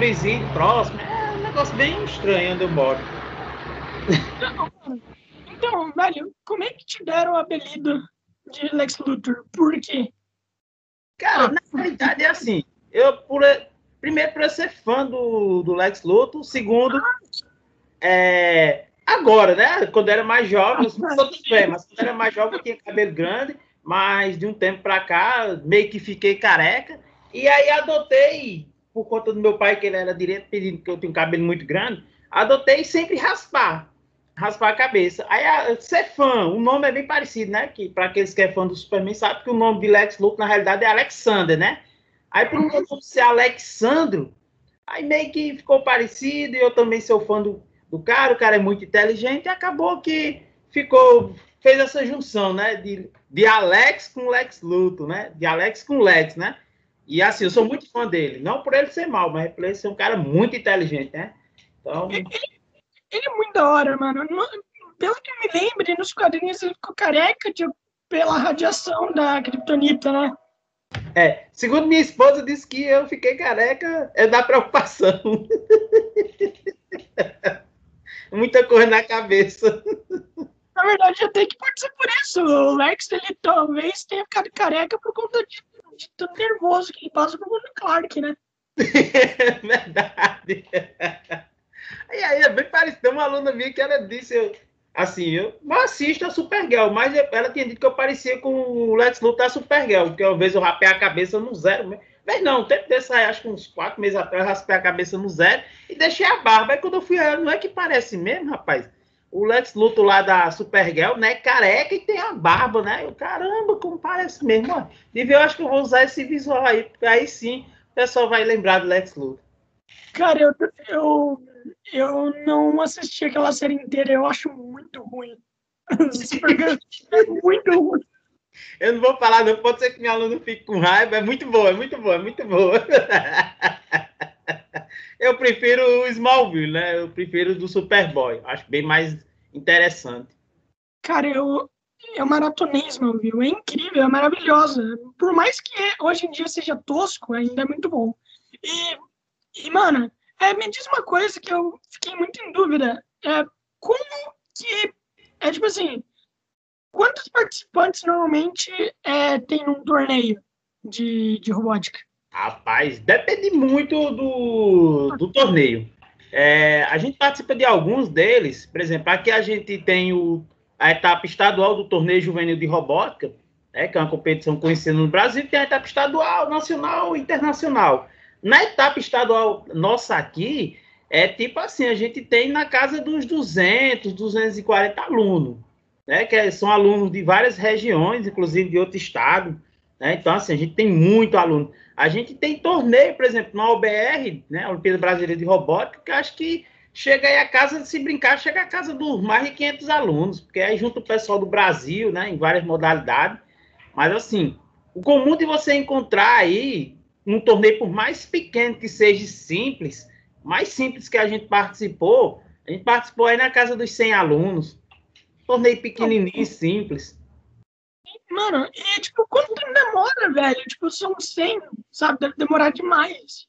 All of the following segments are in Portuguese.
presídio próximo. É um negócio bem estranho onde eu moro. Então, velho, como é que te deram o apelido de Lex Luthor? Por quê? Cara, na realidade é assim. Eu, por, primeiro, por eu ser fã do, do Lex Luthor. Segundo, é, agora, né? Quando eu era mais jovem, eu sou bem, mas quando eu era mais jovem eu tinha cabelo grande. Mas de um tempo pra cá, meio que fiquei careca. E aí adotei, por conta do meu pai, que ele era direto pedindo que eu tinha um cabelo muito grande, adotei sempre raspar. Raspar a cabeça. Aí, a, ser fã, o nome é bem parecido, né? Que para aqueles que é fã do Superman, sabe que o nome de Lex Luthor, na realidade, é Alexander, né? Aí, por um nome ser Alexandro, aí meio que ficou parecido, e eu também sou fã do, do cara, o cara é muito inteligente, e acabou que ficou, fez essa junção, né? De, de Alex com Lex Luthor, né? De Alex com Lex, né? E assim, eu sou muito fã dele. Não por ele ser mal, mas por ele ser um cara muito inteligente, né? Então. Ele, ele é muito da hora, mano. Pelo que eu me lembro, nos quadrinhos ele ficou careca de, pela radiação da criptonita, né? É, segundo minha esposa, disse que eu fiquei careca é da preocupação. Muita coisa na cabeça. Na verdade, até que pode ser por isso. O Lex, ele talvez tenha ficado careca por conta de de tão nervoso que ele passa pro Bruno Clark, né? Verdade. E aí é bem parecido. Tem uma aluna minha que ela disse, eu, assim, eu não assisto a Supergirl, mas ela tinha dito que eu parecia com o Lex Luthor da Supergirl, porque às vezes eu rapei a cabeça no zero. Mas não, tempo desse acho que uns quatro meses atrás, eu raspei a cabeça no zero e deixei a barba. Aí quando eu fui, não é que parece mesmo, rapaz? O Lex Luthor lá da Supergirl, né? Careca e tem a barba, né? Eu, caramba, como parece mesmo. De ver, eu acho que eu vou usar esse visual aí, porque aí sim o pessoal vai lembrar do Lex Luthor. Cara, eu, eu, eu não assisti aquela série inteira, eu acho muito ruim. Supergirl é muito ruim. Eu não vou falar, não. Pode ser que minha aluna fique com raiva. É muito boa, é muito boa, é muito boa. Eu prefiro o Smallville, né? Eu prefiro do Superboy. Acho bem mais interessante. Cara, eu, eu maratonei Smallville. É incrível, é maravilhosa. Por mais que hoje em dia seja tosco, ainda é muito bom. E, e mano, é, me diz uma coisa que eu fiquei muito em dúvida. É, como que. É tipo assim. Quantos participantes normalmente é, tem num torneio de, de robótica? Rapaz, depende muito do, do torneio. É, a gente participa de alguns deles, por exemplo, aqui a gente tem o, a etapa estadual do torneio juvenil de robótica, né, que é uma competição conhecida no Brasil, tem a etapa estadual, nacional e internacional. Na etapa estadual nossa aqui, é tipo assim, a gente tem na casa dos 200, 240 alunos, né, que são alunos de várias regiões, inclusive de outro estado, né, então assim, a gente tem muito aluno. A gente tem torneio, por exemplo, na OBR, né, Olimpíada Brasileira de Robótica, que acho que chega aí a casa, se brincar, chega a casa dos mais de 500 alunos, porque aí junto o pessoal do Brasil, né, em várias modalidades. Mas, assim, o comum de você encontrar aí um torneio, por mais pequeno que seja simples, mais simples que a gente participou, a gente participou aí na casa dos 100 alunos. Torneio pequenininho, simples. Mano, e tipo, quanto tempo demora, velho? Tipo, são 100, sabe? Deve demorar demais.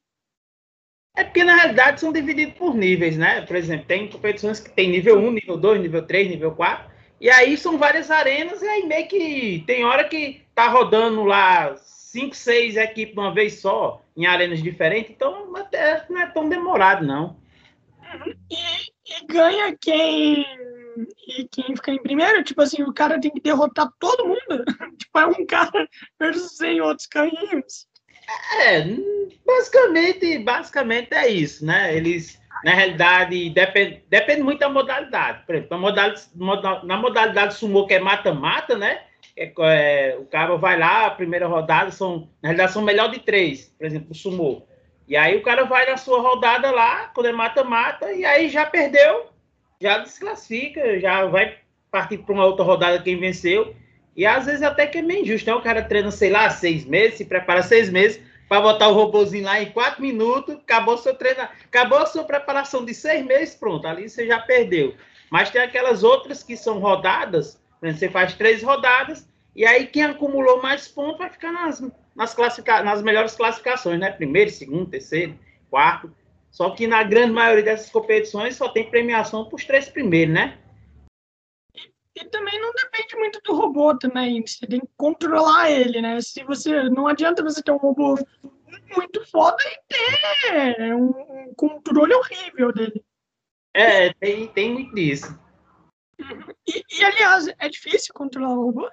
É porque, na realidade, são divididos por níveis, né? Por exemplo, tem competições que tem nível 1, nível 2, nível 3, nível 4. E aí são várias arenas, e aí meio que tem hora que tá rodando lá 5, 6 equipes uma vez só, em arenas diferentes. Então, até não é tão demorado, não. E, e ganha quem e quem fica em primeiro, tipo assim, o cara tem que derrotar todo mundo. tipo, é um cara versus 100 outros carrinhos. É, basicamente, basicamente é isso, né? Eles, na realidade, depende, depende muito da modalidade. Por exemplo, modalidade, na modalidade sumo, que é mata-mata, né? É, é, o cara vai lá, a primeira rodada são, na realidade, são melhor de três, por exemplo, o sumo. E aí o cara vai na sua rodada lá, quando é mata-mata, e aí já perdeu, já desclassifica, já vai partir para uma outra rodada quem venceu. E às vezes até que é meio injusto, né? O cara treina, sei lá, seis meses, se prepara seis meses para botar o robôzinho lá em quatro minutos, acabou seu treino, acabou a sua preparação de seis meses, pronto, ali você já perdeu. Mas tem aquelas outras que são rodadas, né? você faz três rodadas, e aí quem acumulou mais pontos vai ficar nas, nas, classifica nas melhores classificações, né? Primeiro, segundo, terceiro, quarto. Só que na grande maioria dessas competições só tem premiação para os três primeiros, né? E também não depende muito do robô também. Você tem que controlar ele, né? Se você. Não adianta você ter um robô muito foda e ter um, um controle horrível dele. É, tem, tem muito disso. E, e, aliás, é difícil controlar o robô?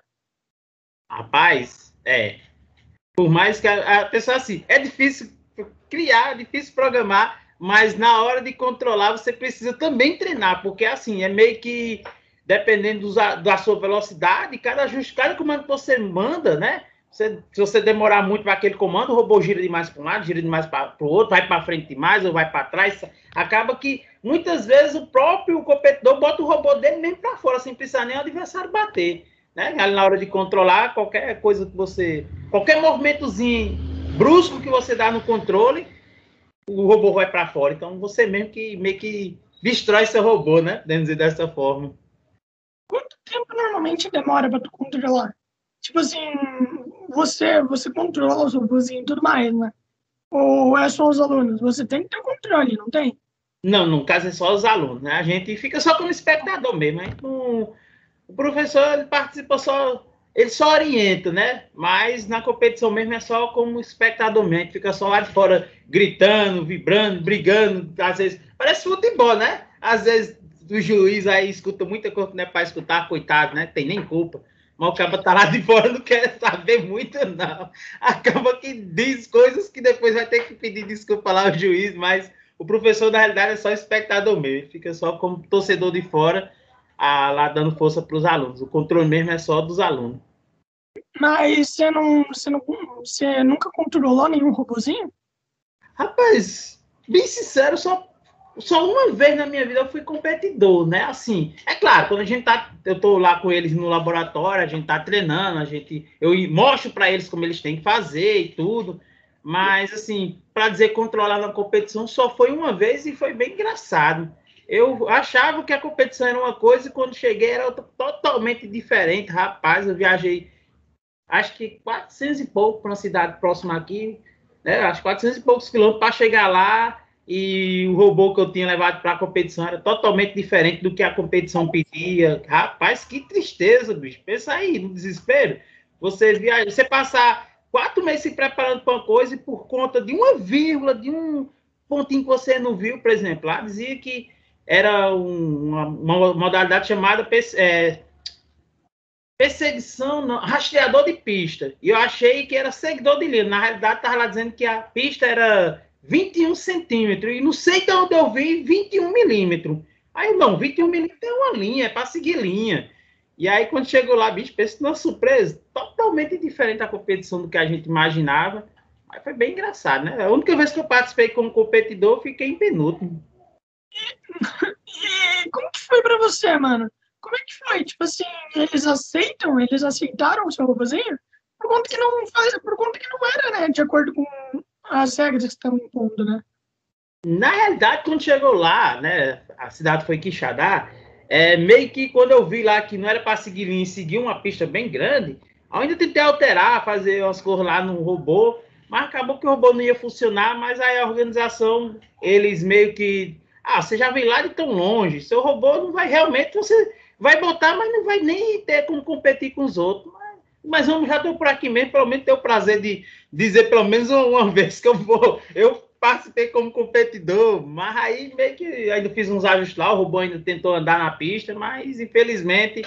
Rapaz, é. Por mais que a, a pessoa assim, é difícil criar, é difícil programar, mas na hora de controlar você precisa também treinar, porque assim, é meio que dependendo da sua velocidade, cada ajuste, cada comando que você manda, né? Você, se você demorar muito para aquele comando, o robô gira demais para um lado, gira demais para o outro, vai para frente demais ou vai para trás. Acaba que muitas vezes o próprio competidor bota o robô dele mesmo para fora, sem precisar nem o adversário bater. Né? Na hora de controlar qualquer coisa que você. qualquer movimentozinho brusco que você dá no controle, o robô vai para fora. Então você mesmo que meio que destrói seu robô, né? Vamos dizer dessa forma. Quanto tempo normalmente demora para tu controlar? Tipo assim, você, você controla os robôs e tudo mais, né? Ou é só os alunos? Você tem que ter controle, não tem? Não, no caso é só os alunos, né? A gente fica só como espectador mesmo. Não, o professor ele participa só, ele só orienta, né? Mas na competição mesmo é só como espectador mesmo. Fica só lá de fora gritando, vibrando, brigando. Às vezes parece futebol, né? Às vezes o juiz aí escuta muita coisa que não é para escutar, coitado, né? Tem nem culpa. Mas o cara tá lá de fora não quer saber muito, não. Acaba que diz coisas que depois vai ter que pedir desculpa lá ao juiz, mas o professor, na realidade, é só espectador mesmo. Fica só como torcedor de fora, a, lá dando força para os alunos. O controle mesmo é só dos alunos. Mas você não, você não, você nunca controlou nenhum robozinho? Rapaz, bem sincero, só só uma vez na minha vida eu fui competidor, né? Assim, é claro, quando a gente tá, eu tô lá com eles no laboratório, a gente tá treinando, a gente, eu mostro para eles como eles têm que fazer e tudo, mas assim, para dizer controlar na competição só foi uma vez e foi bem engraçado. Eu achava que a competição era uma coisa e quando cheguei era totalmente diferente, rapaz. Eu viajei, acho que 400 e pouco para uma cidade próxima aqui, né? Acho 400 e poucos quilômetros para chegar lá e o robô que eu tinha levado para a competição era totalmente diferente do que a competição pedia. Rapaz, que tristeza, bicho. Pensa aí, no desespero. Você viaja, você passar quatro meses se preparando para uma coisa e por conta de uma vírgula, de um pontinho que você não viu, por exemplo, lá dizia que era um, uma, uma, modalidade chamada é, perseguição, não, rastreador de pista. E eu achei que era seguidor de linha. Na realidade, estava lá dizendo que a pista era 21 centímetros. E não sei de onde eu vi 21 milímetros. Aí, não, 21 milímetros é uma linha, é para seguir linha. E aí, quando chegou lá, bicho, pensa numa surpresa totalmente diferente da competição do que a gente imaginava. Mas foi bem engraçado, né? A única vez que eu participei como competidor, eu fiquei em penúltimo. E como que foi para você, mano? Como é que foi? Tipo assim, eles aceitam? Eles aceitaram o seu robôzinho? Por conta que não faz, por conta que não era, né? De acordo com as regras que estão impondo, né? Na realidade, quando chegou lá, né, a cidade foi Quixadá, é, meio que quando eu vi lá que não era para seguir linha seguir uma pista bem grande, ainda tentei alterar, fazer umas coisas lá no robô, mas acabou que o robô não ia funcionar, mas aí a organização, eles meio que, ah, você já vem lá de tão longe, seu robô não vai realmente, você vai botar, mas não vai nem ter como competir com os outros mas vamos, já estou por aqui mesmo, pelo menos ter o prazer de dizer pelo menos uma vez que eu vou. Eu participei como competidor, mas aí meio que ainda fiz uns ajustes lá, o robô ainda tentou andar na pista, mas infelizmente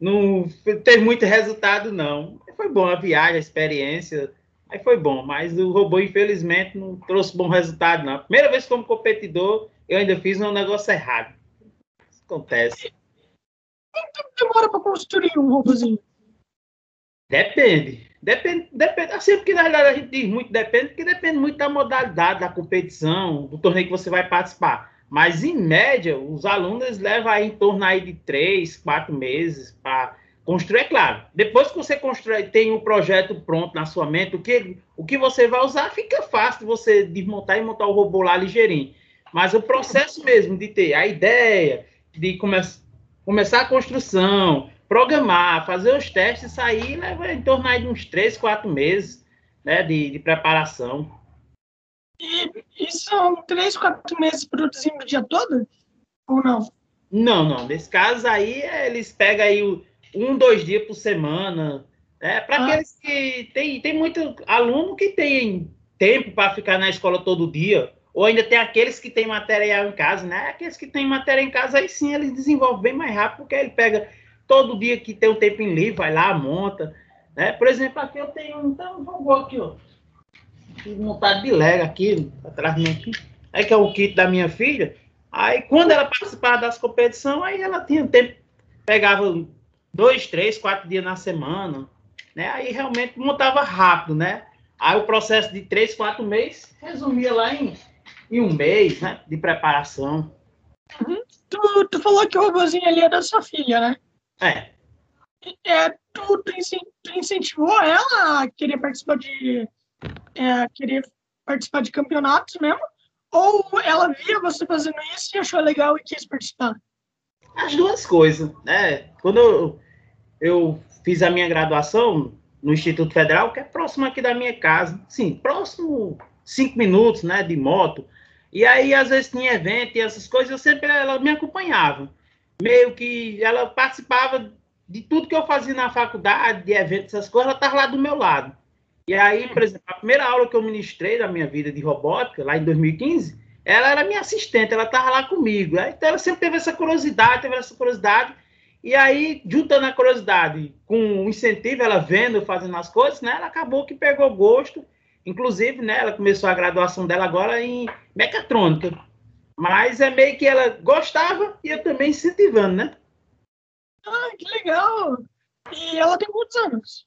não teve muito resultado, não. Foi bom a viagem, a experiência, aí foi bom, mas o robô infelizmente não trouxe bom resultado, não. Primeira vez como competidor, eu ainda fiz um negócio errado. Isso acontece. Quanto demora para construir um robôzinho? Depende. Depende, depende. Assim, porque na realidade a gente diz muito depende, porque depende muito da modalidade, da competição, do torneio que você vai participar. Mas, em média, os alunos levam aí em torno aí de três, quatro meses para construir, é claro. Depois que você constrói, tem um projeto pronto na sua mente, o que, o que você vai usar fica fácil você desmontar e montar o robô lá ligeirinho. Mas o processo mesmo de ter a ideia, de come começar a construção, programar, fazer os testes, sair leva em torno de uns três, quatro meses né, de, de preparação. E, E são três, quatro meses produzindo o dia todo? Ou não? Não, não. Nesse caso aí, eles pegam aí um, dois dias por semana. É, para ah. aqueles que. Tem, tem muito aluno que tem tempo para ficar na escola todo dia. Ou ainda tem aqueles que têm material em casa, né? Aqueles que têm matéria em casa, aí sim eles desenvolvem bem mais rápido, porque ele pega todo dia que tem um tempo em livre, vai lá, monta. Né? Por exemplo, aqui eu tenho então, um robô aqui, ó. Montado de Lego aqui, atrás de mim aqui. Aí que é o kit da minha filha. Aí quando ela participava das competições, aí ela tinha tempo, pegava dois, três, quatro dias na semana, né? Aí realmente montava rápido, né? Aí o processo de três, quatro meses resumia lá em, em um mês, né? De preparação. Uhum. Tu, tu falou que o robôzinho ali é da sua filha, né? É. é tu, tu, incentivou ela a querer participar de é, querer participar de campeonatos mesmo? Ou ela via você fazendo isso e achou legal e quis participar? As duas coisas, né? Quando eu, eu fiz a minha graduação no Instituto Federal, que é próximo aqui da minha casa, sim, próximo cinco minutos, né, de moto. E aí, às vezes, tinha evento e essas coisas, eu sempre, ela me acompanhava. Meio que ela participava de tudo que eu fazia na faculdade, de eventos, essas coisas, ela estava lá do meu lado. E aí, por exemplo, a primeira aula que eu ministrei da minha vida de robótica, lá em 2015, ela era minha assistente, ela estava lá comigo. Então, ela sempre teve essa curiosidade, teve essa curiosidade. E aí, juntando a curiosidade com o incentivo, ela vendo, fazendo as coisas, né? Ela acabou que pegou gosto. Inclusive, né? Ela começou a graduação dela agora em mecatrônica. Mas é meio que ela gostava e eu também incentivando, né? Ah, que legal! E ela tem quantos anos?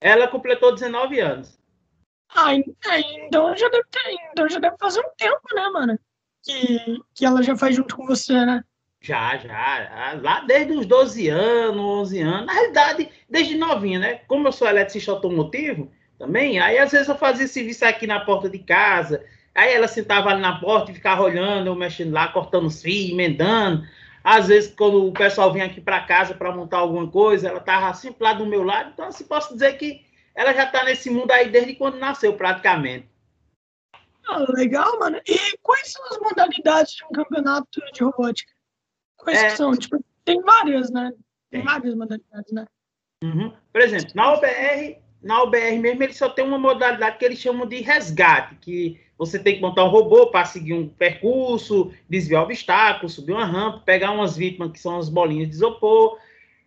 Ela completou 19 anos. Ah, então já deve ter, então já deve fazer um tempo, né, mano? Que, que ela já faz junto com você, né? Já, já. Lá desde os 12 anos, 11 anos. Na realidade, desde novinha, né? Como eu sou eletricista automotivo também, aí às vezes eu fazia serviço aqui na porta de casa. Aí ela sentava ali na porta e ficava olhando, eu mexendo lá, cortando os fios, emendando. Às vezes, quando o pessoal vinha aqui para casa para montar alguma coisa, ela estava sempre lá do meu lado. Então, assim, posso dizer que ela já está nesse mundo aí desde quando nasceu, praticamente. Ah, legal, mano. E quais são as modalidades de um campeonato de robótica? Quais é... são? Tipo, tem várias, né? Tem, tem. várias modalidades, né? Uhum. Por exemplo, na OBR, na OBR mesmo, ele só tem uma modalidade que eles chamam de resgate, que você tem que montar um robô para seguir um percurso, desviar obstáculos, subir uma rampa, pegar umas vítimas que são as bolinhas de isopor.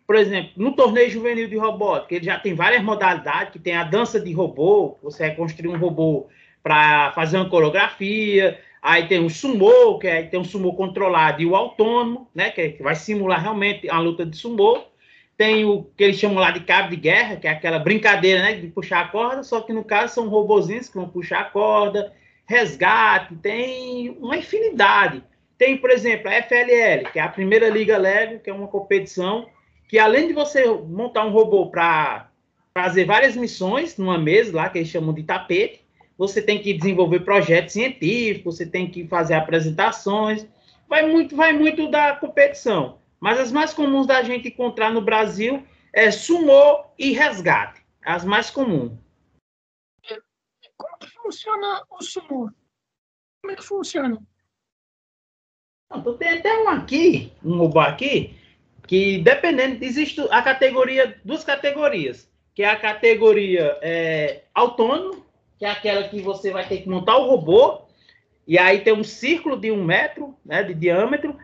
Por exemplo, no torneio juvenil de robótica, ele já tem várias modalidades, que tem a dança de robô, você vai construir um robô para fazer uma coreografia, aí tem o sumô, que é, tem um sumô controlado e o autônomo, né, que, é, que vai simular realmente a luta de sumô. Tem o que eles chamam lá de cabo de guerra, que é aquela brincadeira, né, de puxar a corda, só que no caso são robozinhos que vão puxar a corda resgate, tem uma infinidade. Tem, por exemplo, a FLL, que é a primeira Liga Lego, que é uma competição que, além de você montar um robô para fazer várias missões numa mesa lá, que eles chamam de tapete, você tem que desenvolver projetos científicos, você tem que fazer apresentações, vai muito, vai muito da competição. Mas as mais comuns da gente encontrar no Brasil é sumô e resgate, as mais comuns funciona o sumo? Como é que funciona? Então, tem até um aqui, um robô aqui, que dependendo, existe a categoria, duas categorias, que é a categoria é, autônomo, que é aquela que você vai ter que montar o robô, e aí tem um círculo de um metro né, de diâmetro,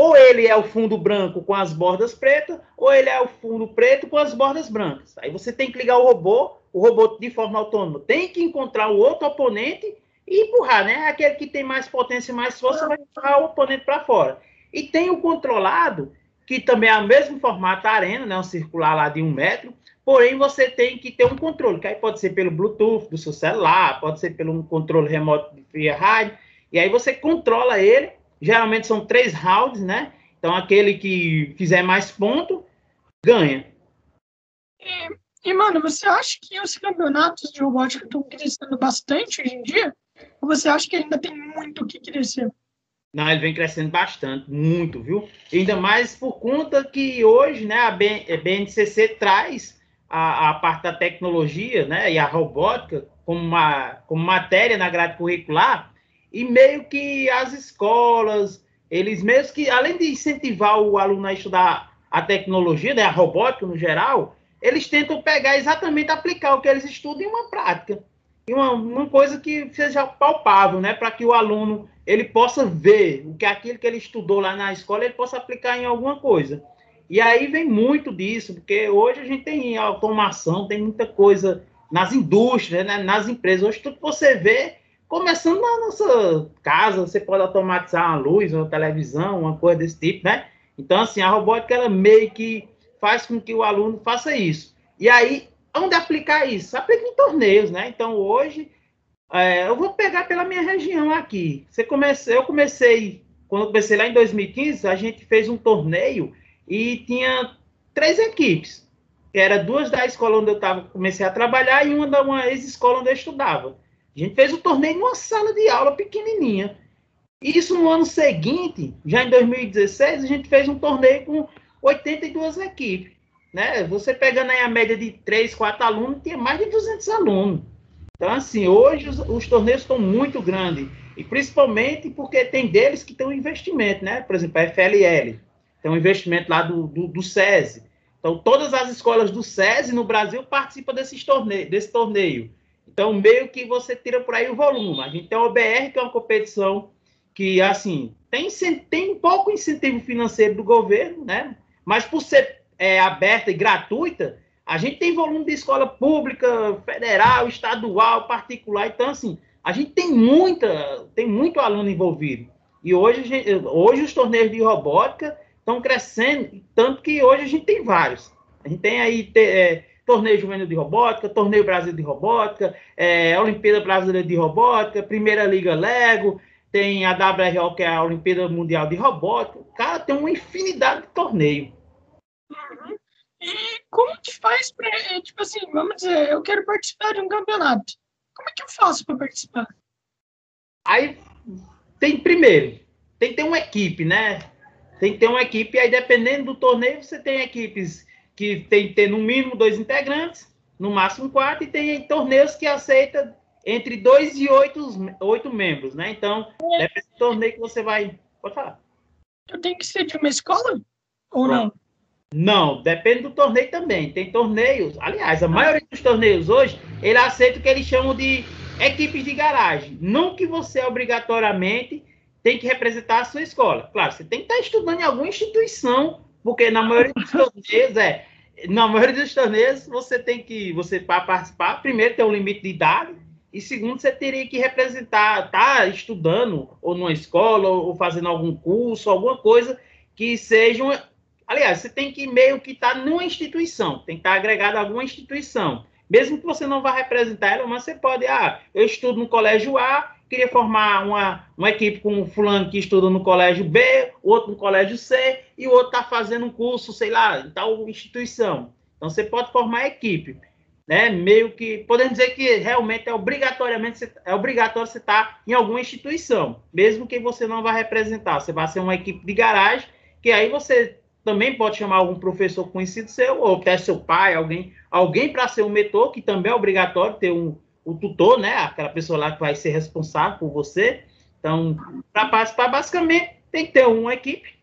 ou ele é o fundo branco com as bordas pretas, ou ele é o fundo preto com as bordas brancas. Aí você tem que ligar o robô o robô de forma autônoma tem que encontrar o outro oponente e empurrar, né? Aquele que tem mais potência e mais força vai empurrar o oponente para fora. E tem o controlado, que também é o mesmo formato arena, né? Um circular lá de um metro, porém você tem que ter um controle, que aí pode ser pelo Bluetooth do seu celular, pode ser pelo controle remoto de via rádio, e aí você controla ele, geralmente são três rounds, né? Então aquele que fizer mais ponto, ganha. É, e, mano, você acha que os campeonatos de robótica estão crescendo bastante hoje em dia? Ou você acha que ainda tem muito o que crescer? Não, ele vem crescendo bastante, muito, viu? Ainda mais por conta que hoje, né, a BNCC traz a, a parte da tecnologia, né, e a robótica como, uma, como matéria na grade curricular, e meio que as escolas, eles mesmo que, além de incentivar o aluno a estudar a tecnologia, né, a robótica no geral, eles tentam pegar exatamente aplicar o que eles estudam em uma prática. E uma, uma coisa que seja palpável, né? Para que o aluno ele possa ver o que aquilo que ele estudou lá na escola, ele possa aplicar em alguma coisa. E aí vem muito disso, porque hoje a gente tem automação, tem muita coisa nas indústrias, né, nas empresas. Hoje tudo que você vê, começando na nossa casa, você pode automatizar uma luz, uma televisão, uma coisa desse tipo, né? Então, assim, a robótica, ela meio que faz com que o aluno faça isso. E aí, onde aplicar isso? Aplica em torneios, né? Então, hoje, é, eu vou pegar pela minha região aqui. Você comece, eu comecei, quando eu comecei lá em 2015, a gente fez um torneio e tinha três equipes. Que era duas da escola onde eu tava, comecei a trabalhar e uma da uma ex-escola onde eu estudava. A gente fez o torneio numa sala de aula pequenininha. Isso no ano seguinte, já em 2016, a gente fez um torneio com 82 equipes. Né? Você pegando aí a média de 3, 4 alunos, tinha mais de 200 alunos. Então, assim, hoje os, os torneios estão muito grandes. E principalmente porque tem deles que tem um investimento, né? Por exemplo, a FLL. Tem um investimento lá do, do, do SESI. Então, todas as escolas do SESI no Brasil participam desses torneio, desse torneio. Então, meio que você tira por aí o volume. A gente tem o OBR, que é uma competição que, assim, tem, tem um pouco incentivo financeiro do governo, né? Mas por ser é, aberta e gratuita, a gente tem volume de escola pública, federal, estadual, particular. Então, assim, a gente tem muita, tem muito aluno envolvido. E hoje, gente, hoje os torneios de robótica estão crescendo, tanto que hoje a gente tem vários. A gente tem aí é, torneio juvenil de robótica, torneio Brasil de robótica, é, Olimpíada Brasileira de Robótica, Primeira Liga Lego, tem a WRO, que é a Olimpíada Mundial de Robótica. Cara, tem uma infinidade de torneio. Uhum. E como que faz para, é, tipo assim, vamos dizer, eu quero participar de um campeonato. Como é que eu faço para participar? Aí tem primeiro, tem que ter uma equipe, né? Tem que ter uma equipe, aí dependendo do torneio, você tem equipes que tem que ter no mínimo dois integrantes, no máximo quatro, e tem torneios que aceita entre dois e oito, oito membros, né? Então, é. do torneio que você vai. Pode falar. Eu tenho que ser de uma escola? Ou não? Não, depende do torneio também. Tem torneios, aliás, a maioria dos torneios hoje, ele aceita o que eles chamam de equipes de garagem. Não que você obrigatoriamente tem que representar a sua escola. Claro, você tem que estar estudando em alguma instituição, porque na maioria dos torneios é. Na maioria dos torneios, você tem que, você para participar, primeiro tem um limite de idade, e segundo, você teria que representar, tá estudando, ou numa escola, ou fazendo algum curso, alguma coisa que seja. Aliás, você tem que meio que estar tá numa instituição, tem que estar tá agregado a alguma instituição. Mesmo que você não vá representar ela, mas você pode, ah, eu estudo no colégio A, queria formar uma, uma equipe com um fulano que estuda no colégio B, outro no colégio C, e o outro está fazendo um curso, sei lá, em tal instituição. Então, você pode formar equipe. Né? Meio que, podemos dizer que realmente é obrigatoriamente, é obrigatório você estar tá em alguma instituição, mesmo que você não vá representar. Você vai ser uma equipe de garagem, que aí você também pode chamar algum professor conhecido seu, ou até seu pai, alguém, alguém para ser um mentor, que também é obrigatório ter um, o tutor, né? Aquela pessoa lá que vai ser responsável por você. Então, para participar, basicamente, tem que ter uma equipe,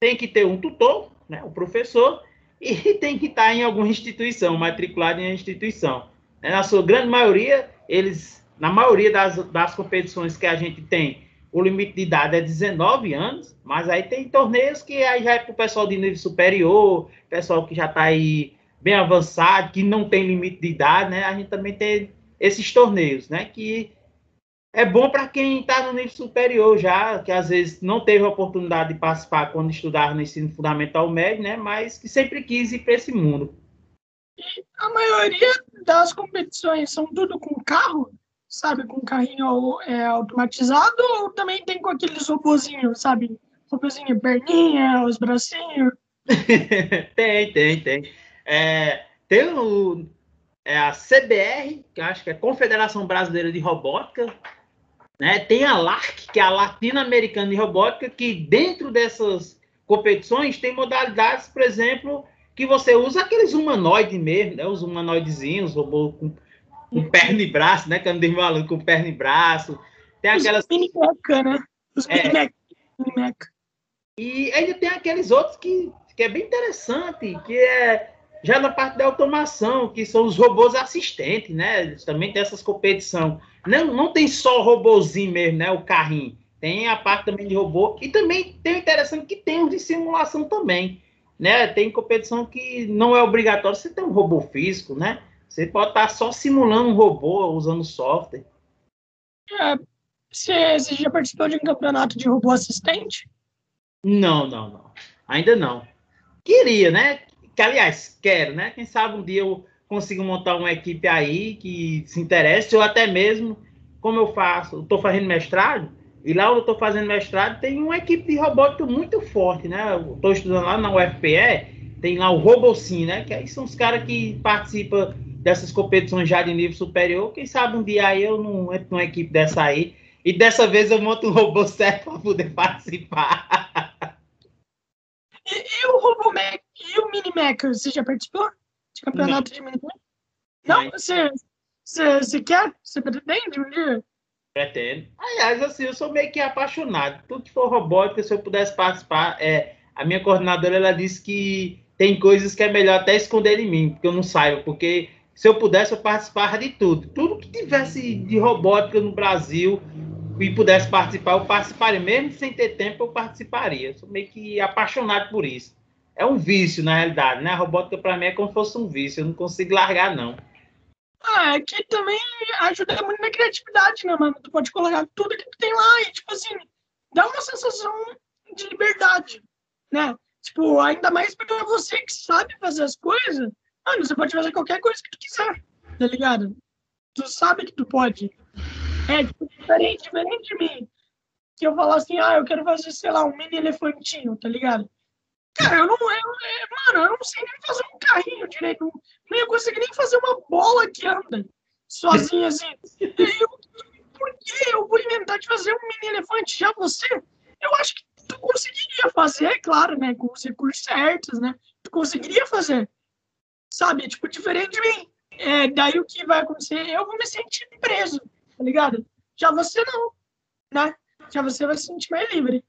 tem que ter um tutor, né? O professor, e tem que estar em alguma instituição, matriculado em instituição. Né? Na sua grande maioria, eles, na maioria das, das competições que a gente tem, o limite de idade é 19 anos, mas aí tem torneios que aí já é para o pessoal de nível superior, pessoal que já está aí bem avançado, que não tem limite de idade, né? A gente também tem esses torneios, né? Que é bom para quem está no nível superior já, que às vezes não teve a oportunidade de participar quando estudava no ensino fundamental médio, né? Mas que sempre quis ir para esse mundo. E a maioria das competições são tudo com carro, sabe? Com carrinho é, automatizado ou também tem com aqueles robozinhos, sabe? Robozinho, perninha, os bracinhos. tem, tem, tem. É, tem o, é a CBR, que acho que é Confederação Brasileira de Robótica, né? Tem a LARC, que é a Latino-Americana de Robótica, que dentro dessas competições tem modalidades, por exemplo, que você usa aqueles humanoides mesmo, né? Os humanoidezinhos, robô com, com perna e braço, né? Que eu aluno com perna e braço. Tem Os aquelas. mini mecha, né? Os É. E ainda tem aqueles outros que, que é bem interessante, que é já na parte da automação, que são os robôs assistentes, né? Eles também tem essas competição. Não, não tem só o robozinho mesmo, né? O carrinho. Tem a parte também de robô. E também tem o interessante que tem os de simulação também. Né? Tem competição que não é obrigatório você ter um robô físico, né? Você pode estar só simulando um robô usando software. É, você, você já participou de um campeonato de robô assistente? Não, não, não. Ainda não. Queria, né? Que, aliás, quero, né? Quem sabe um dia eu consigo montar uma equipe aí que se interesse, ou até mesmo, como eu faço, estou fazendo mestrado, e lá eu estou fazendo mestrado tem uma equipe de robótica muito forte, né? Estou estudando lá na UFPE, tem lá o Robocin, né? Que aí são os caras que participam dessas competições já de nível superior. Quem sabe um dia aí eu não entro numa equipe dessa aí, e dessa vez eu monto um robô certo para poder participar. E, e o o mini mecha, você já participou de campeonato de mini? Não? Não. Você, você, você quer? Você pretende um dia? Pretendo. Aliás, assim, eu sou meio que apaixonado. Tudo que for robótica, se eu pudesse participar, é, a minha coordenadora ela disse que tem coisas que é melhor até esconder em mim, porque eu não saiba, porque se eu pudesse, eu participava de tudo. Tudo que tivesse de robótica no Brasil e pudesse participar, eu participaria. Mesmo sem ter tempo, eu participaria. Eu sou meio que apaixonado por isso. É um vício, na realidade, né? A robótica para mim é como se fosse um vício. Eu não consigo largar, não. Ah, é que também ajuda muito na criatividade, né, mano? Tu pode colocar tudo que tu tem lá e, tipo assim, dá uma sensação de liberdade, né? Tipo, ainda mais é você que sabe fazer as coisas, mano, você pode fazer qualquer coisa que tu quiser, tá ligado? Tu sabe que tu pode. É, tipo, diferente, diferente de mim. Que eu falar assim, ah, eu quero fazer, sei lá, um mini elefantinho, tá ligado? Cara, eu não, eu, mano, eu não sei nem fazer um carrinho direito, não, ia conseguir nem fazer uma bola que anda sozinha assim. Eu, por que eu vou inventar de fazer um mini elefante? Já você, eu acho que tu conseguiria fazer, é claro, né? Com os recursos certos, né? Tu conseguiria fazer. Sabe? Tipo, diferente de mim. É, daí o que vai acontecer? Eu vou me sentir preso, tá ligado? Já você não, né? Já você vai se sentir mais livre.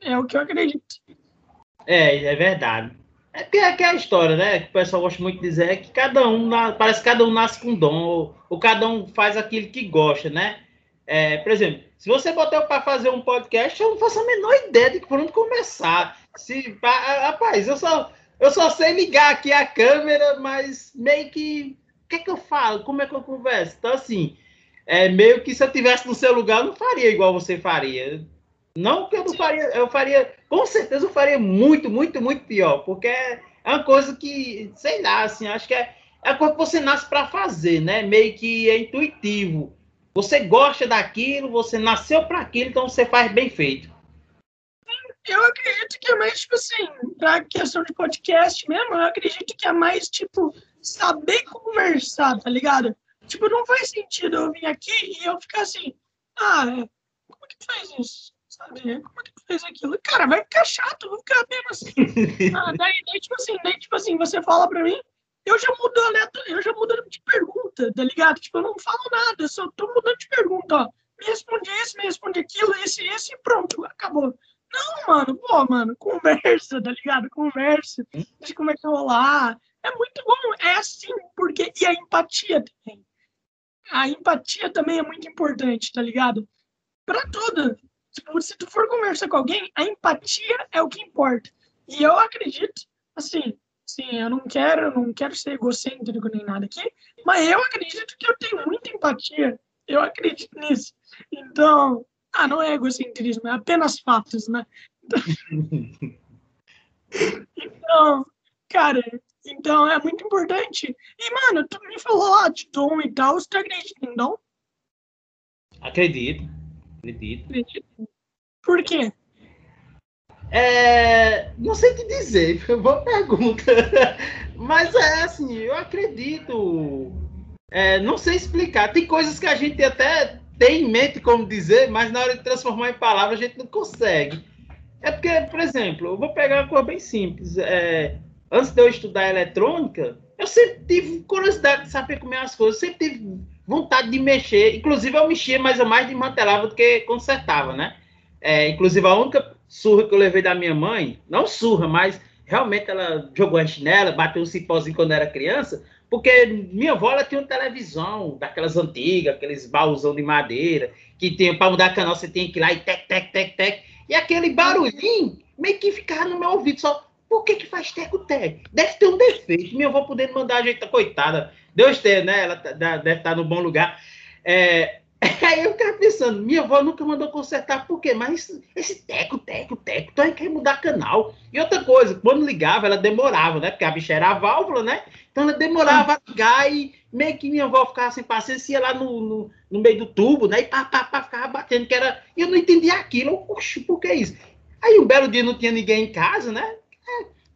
É o que eu acredito. É, é verdade. É que é aquela história, né? Que o pessoal gosta muito de dizer é que cada um, parece que cada um nasce com dom, ou, ou cada um faz aquilo que gosta, né? É, por exemplo, se você botar para fazer um podcast, eu não faço a menor ideia de por onde começar. Se, pa- rapaz, eu só, eu só sei ligar aqui a câmera, mas meio que. O que é que eu falo? Como é que eu converso? Então, assim, é meio que se eu tivesse no seu lugar, eu não faria igual você faria. Não que eu não faria, eu faria, com certeza eu faria muito, muito, muito pior, porque é uma coisa que, sei lá, assim, acho que é, é a coisa que você nasce para fazer, né? Meio que é intuitivo. Você gosta daquilo, você nasceu para aquilo, então você faz bem feito. Eu acredito que é mais, tipo assim, pra questão de podcast mesmo, eu acredito que é mais, tipo, saber conversar, tá ligado? Tipo, não faz sentido eu vir aqui e eu ficar assim, ah, é, como é que faz isso? Sabe? Como é que tu fez aquilo? Cara, vai ficar chato, vou ficar mesmo assim. Ah, daí, daí, tipo assim, daí, tipo assim, você fala pra mim, eu já mudo aleato- eu já mudo de pergunta, tá ligado? Tipo, eu não falo nada, eu só tô mudando de pergunta, ó. Me responde isso, me responde aquilo, esse, esse, e pronto, acabou. Não, mano, pô, mano, conversa, tá ligado? Conversa, de como é que eu vou lá. É muito bom, é assim, porque. E a empatia também. A empatia também é muito importante, tá ligado? Pra tudo. Tipo, se tu for conversar com alguém, a empatia é o que importa. E eu acredito, assim, sim, eu não quero, não quero ser egocêntrico nem nada aqui, mas eu acredito que eu tenho muita empatia. Eu acredito nisso. Então, ah, não é egocentrismo, é apenas fatos, né? Então, cara, então é muito importante. E, mano, tu me falou lá de dom e tal, você acredita em dom? Acredito, acredito. Por quê? É, não sei te dizer, foi uma boa pergunta. Mas é assim, eu acredito. É, não sei explicar. Tem coisas que a gente até tem em mente como dizer, mas na hora de transformar em palavras a gente não consegue. É porque, por exemplo, eu vou pegar uma coisa bem simples. É, antes de eu estudar eletrônica, eu sempre tive curiosidade de saber como é as coisas. Eu sempre tive vontade de mexer. Inclusive, eu mexia, mas eu mais desmantelava do que consertava, né? É, inclusive, a única surra que eu levei da minha mãe, não surra, mas realmente ela jogou a chinela, bateu um cipózinho quando era criança, porque minha avó ela tinha uma televisão daquelas antigas, aqueles baúzão de madeira, que tinha para mudar canal, você tinha que ir lá e tec, tec, tec, tec. E aquele barulhinho meio que ficava no meu ouvido, só por que, que faz teco-teco? Deve ter um defeito. Minha avó poder mandar ajeitar, coitada. Deus tem, né? Ela tá, deve estar no bom lugar. É, aí eu ficava pensando, minha avó nunca mandou consertar, por quê? Mas esse teco, teco, teco, então quer mudar canal. E outra coisa, quando ligava, ela demorava, né? Porque a bicha era a válvula, né? Então ela demorava a ligar e meio que minha avó ficava sem paciência, ia lá no, no, no, meio do tubo, né? E pá, pá, pá, ficava batendo, que era. E eu não entendia aquilo. Oxe, por que isso? Aí um belo dia não tinha ninguém em casa, né?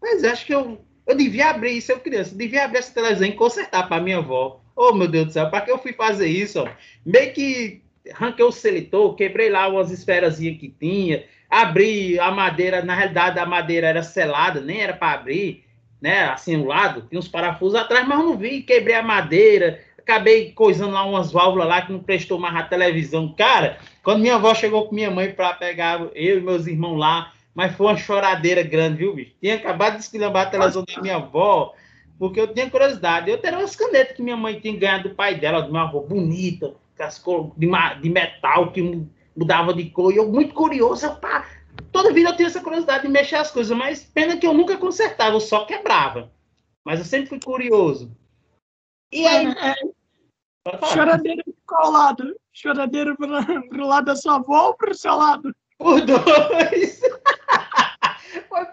Mas acho que eu, eu devia abrir isso, eu criança, devia abrir essa televisão e consertar para minha avó. Oh, meu Deus do céu, para que eu fui fazer isso? Ó? Meio que arranquei o seletor, quebrei lá umas esferas que tinha, abri a madeira, na realidade a madeira era selada, nem era para abrir, né? Assim, o lado, tinha uns parafusos atrás, mas não vi, quebrei a madeira, acabei coisando lá umas válvulas lá que não prestou mais a televisão. Cara, quando minha avó chegou com minha mãe para pegar eu e meus irmãos lá, mas foi uma choradeira grande, viu, bicho? Tinha acabado de esquilhambar a televisão da minha avó, porque eu tinha curiosidade. Eu teria umas canetas que minha mãe tinha ganhado do pai dela, de uma avó bonita, com de, de metal que mudava de cor. E eu, muito curioso, eu, pá, toda vida eu tinha essa curiosidade de mexer as coisas, mas pena que eu nunca consertava, eu só quebrava. Mas eu sempre fui curioso. E aí. É, choradeira de qual lado? Choradeira pro, pro lado da sua avó ou pro seu lado? Por dois.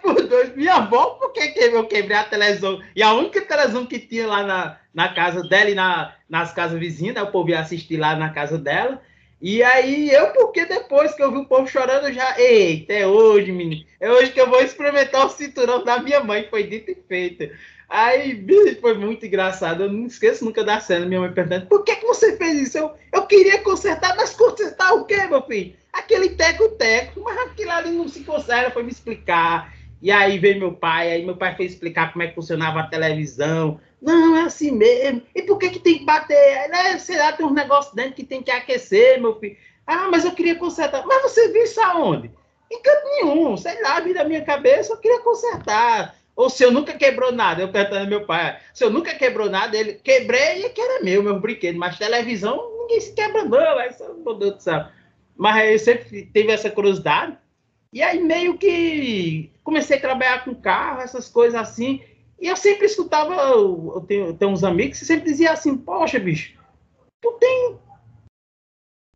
Foi por dois. Minha avó, porque eu quebrei a televisão. E a única televisão que tinha lá na, na casa dela e na, nas casas vizinhas, né? o povo ia assistir lá na casa dela. E aí eu, porque depois que eu vi o povo chorando, eu já. Eita, é hoje, menino. É hoje que eu vou experimentar o cinturão da minha mãe. Foi dito e feito. Aí, foi muito engraçado. Eu não esqueço nunca da cena. Minha mãe perguntando: por que, que você fez isso? Eu, eu queria consertar, mas consertar o quê, meu filho? aquele teco-teco, mas aquilo ali não se conserta, foi me explicar. E aí veio meu pai, aí meu pai foi explicar como é que funcionava a televisão. Não, é assim mesmo. E por que, que tem que bater? Né? Sei lá, tem uns negócios dentro que tem que aquecer, meu filho. Ah, mas eu queria consertar. Mas você viu isso aonde? Em canto nenhum, sei lá, vi da minha cabeça, eu queria consertar. Ou se eu nunca quebrou nada, eu perguntando meu pai, se eu nunca quebrou nada, ele quebrei e que era meu, meu brinquedo, mas televisão ninguém se quebra, não, mas, meu Deus do céu. Mas eu sempre teve essa curiosidade. E aí meio que comecei a trabalhar com carro, essas coisas assim. E eu sempre escutava, eu tenho, eu tenho uns amigos que sempre diziam assim, poxa, bicho, tu tem.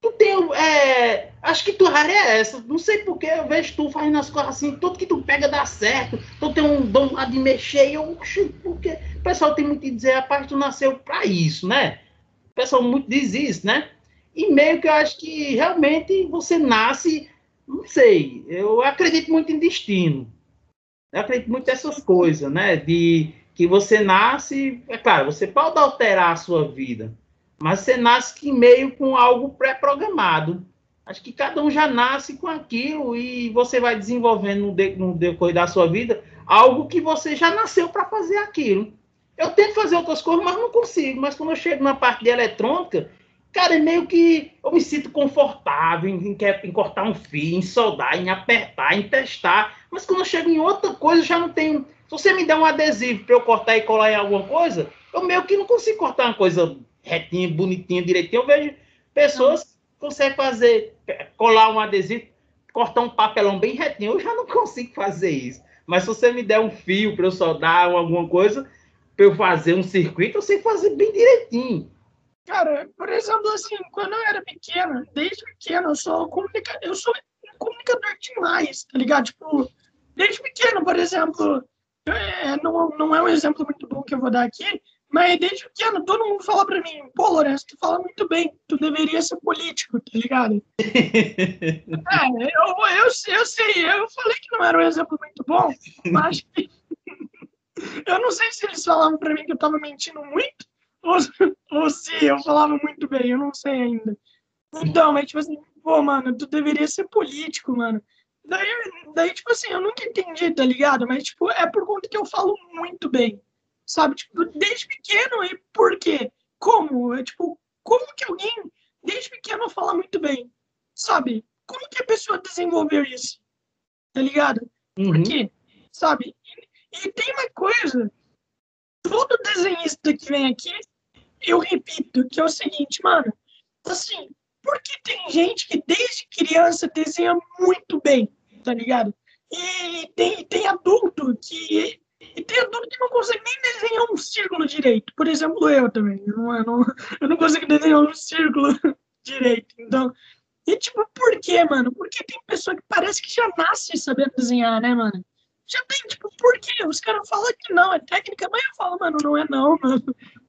Tu tem. É, acho que tua área é essa. Não sei porque eu vejo tu fazendo as coisas assim, tudo que tu pega dá certo. Tu tem um dom lá de mexer. E eu, porque o pessoal tem muito a dizer, rapaz, tu nasceu para isso, né? O pessoal muito diz isso, né? E meio que eu acho que realmente você nasce, não sei, eu acredito muito em destino. Eu acredito muito nessas coisas, né? De que você nasce, é claro, você pode alterar a sua vida, mas você nasce que meio com algo pré-programado. Acho que cada um já nasce com aquilo e você vai desenvolvendo no, de, no decorrer da sua vida algo que você já nasceu para fazer aquilo. Eu tento fazer outras coisas, mas não consigo. Mas quando eu chego na parte de eletrônica, Cara, é meio que eu me sinto confortável em, em, em, cortar um fio, em soldar, em apertar, em testar. Mas quando eu chego em outra coisa, já não tenho. Se você me der um adesivo para eu cortar e colar em alguma coisa, eu meio que não consigo cortar uma coisa retinha, bonitinha, direitinho. Eu vejo pessoas que conseguem fazer, colar um adesivo, cortar um papelão bem retinho. Eu já não consigo fazer isso. Mas se você me der um fio para eu soldar ou alguma coisa, para eu fazer um circuito, eu sei fazer bem direitinho. Cara, por exemplo, assim, quando eu era pequena, desde pequena, eu sou, comunica... eu sou um comunicador demais, tá ligado? Tipo, desde pequeno, por exemplo, é, não, não é um exemplo muito bom que eu vou dar aqui, mas desde pequeno todo mundo fala pra mim, pô, Lourenço, tu fala muito bem, tu deveria ser político, tá ligado? é, eu, eu, eu sei, eu falei que não era um exemplo muito bom, mas eu não sei se eles falavam pra mim que eu tava mentindo muito, ou, ou se eu falava muito bem, eu não sei ainda. Então, mas tipo assim, pô, mano, tu deveria ser político, mano. Daí, daí, tipo assim, eu nunca entendi, tá ligado? Mas, tipo, é por conta que eu falo muito bem. Sabe? Tipo, desde pequeno, e por quê? Como? É, tipo, como que alguém, desde pequeno, fala muito bem? Sabe? Como que a pessoa desenvolveu isso? Tá ligado? Por Uhum. quê? Sabe? E, e tem uma coisa, todo desenhista que vem aqui, eu repito, que é o seguinte, mano, assim, porque tem gente que desde criança desenha muito bem, tá ligado? E tem, tem adulto que. E tem adulto que não consegue nem desenhar um círculo direito. Por exemplo, eu também. Eu não, eu não, eu não consigo desenhar um círculo direito. Então. E tipo, por quê, mano? Porque tem pessoa que parece que já nasce sabendo desenhar, né, mano? Já tem, tipo, por quê? Os caras falam que não, é técnica, mas eu falo, mano, não é não, mano.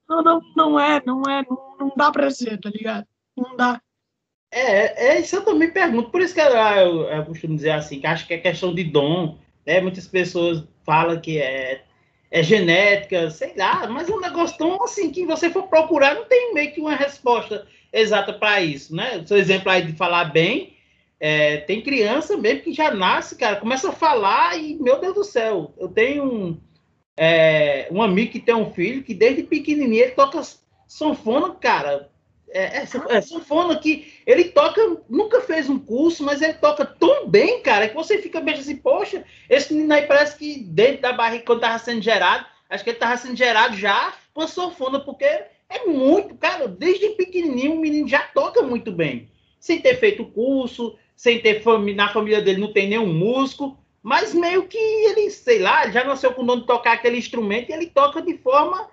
Não, não, não é, não é, não, não dá pra ser, tá ligado? Não dá. É, é isso eu também pergunto. Por isso que eu, eu, eu costumo dizer assim, que acho que é questão de dom. Né? Muitas pessoas falam que é, é genética, sei lá, mas é um negócio tão assim que você for procurar, não tem meio que uma resposta exata para isso, né? Seu exemplo aí de falar bem, é, tem criança mesmo que já nasce, cara, começa a falar e, meu Deus do céu, eu tenho um, é, um amigo que tem um filho que desde pequenininho ele toca sanfona, cara. É, é, é sanfona que ele toca, nunca fez um curso, mas ele toca tão bem, cara, que você fica bem assim, poxa, esse menino aí parece que dentro da barriga, quando tava sendo gerado, acho que ele tava sendo gerado já com sanfona, porque é muito, cara, desde pequenininho o menino já toca muito bem, sem ter feito curso, sem ter família, na família dele não tem nenhum músico, mas meio que ele, sei lá, já nasceu com o nome de tocar aquele instrumento e ele toca de forma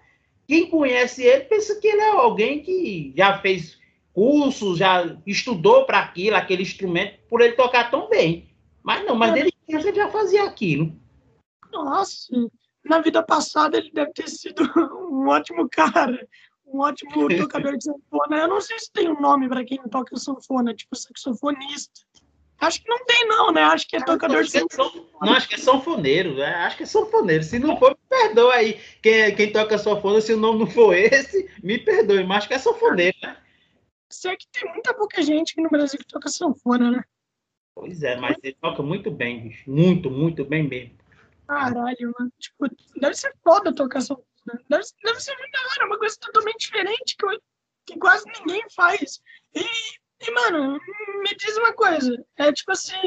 quem conhece ele pensa que ele é alguém que já fez cursos, já estudou para aquilo, aquele instrumento, por ele tocar tão bem. Mas não, mas desde criança ele já fazia aquilo. Nossa, na vida passada ele deve ter sido um ótimo cara, um ótimo tocador de sanfona. Eu não sei se tem um nome para quem toca sanfona, tipo saxofonista. Acho que não tem, não, né? Acho que é tocador de sanfona. Não, acho que é sanfoneiro, né? Acho que é sanfoneiro. Se não for, me perdoa aí. Quem, quem toca sanfona, se o nome não for esse, me perdoe, mas acho que é sanfoneiro, né? Sei que tem muita pouca gente aqui no Brasil que toca sanfona, né? Pois é, mas ele toca muito bem, bicho. Muito, muito bem mesmo. Caralho, mano. Tipo, deve ser foda tocar sanfona. Deve, deve ser muito da hora, uma coisa totalmente diferente que, que quase ninguém faz. E e, mano, me diz uma coisa. É tipo assim,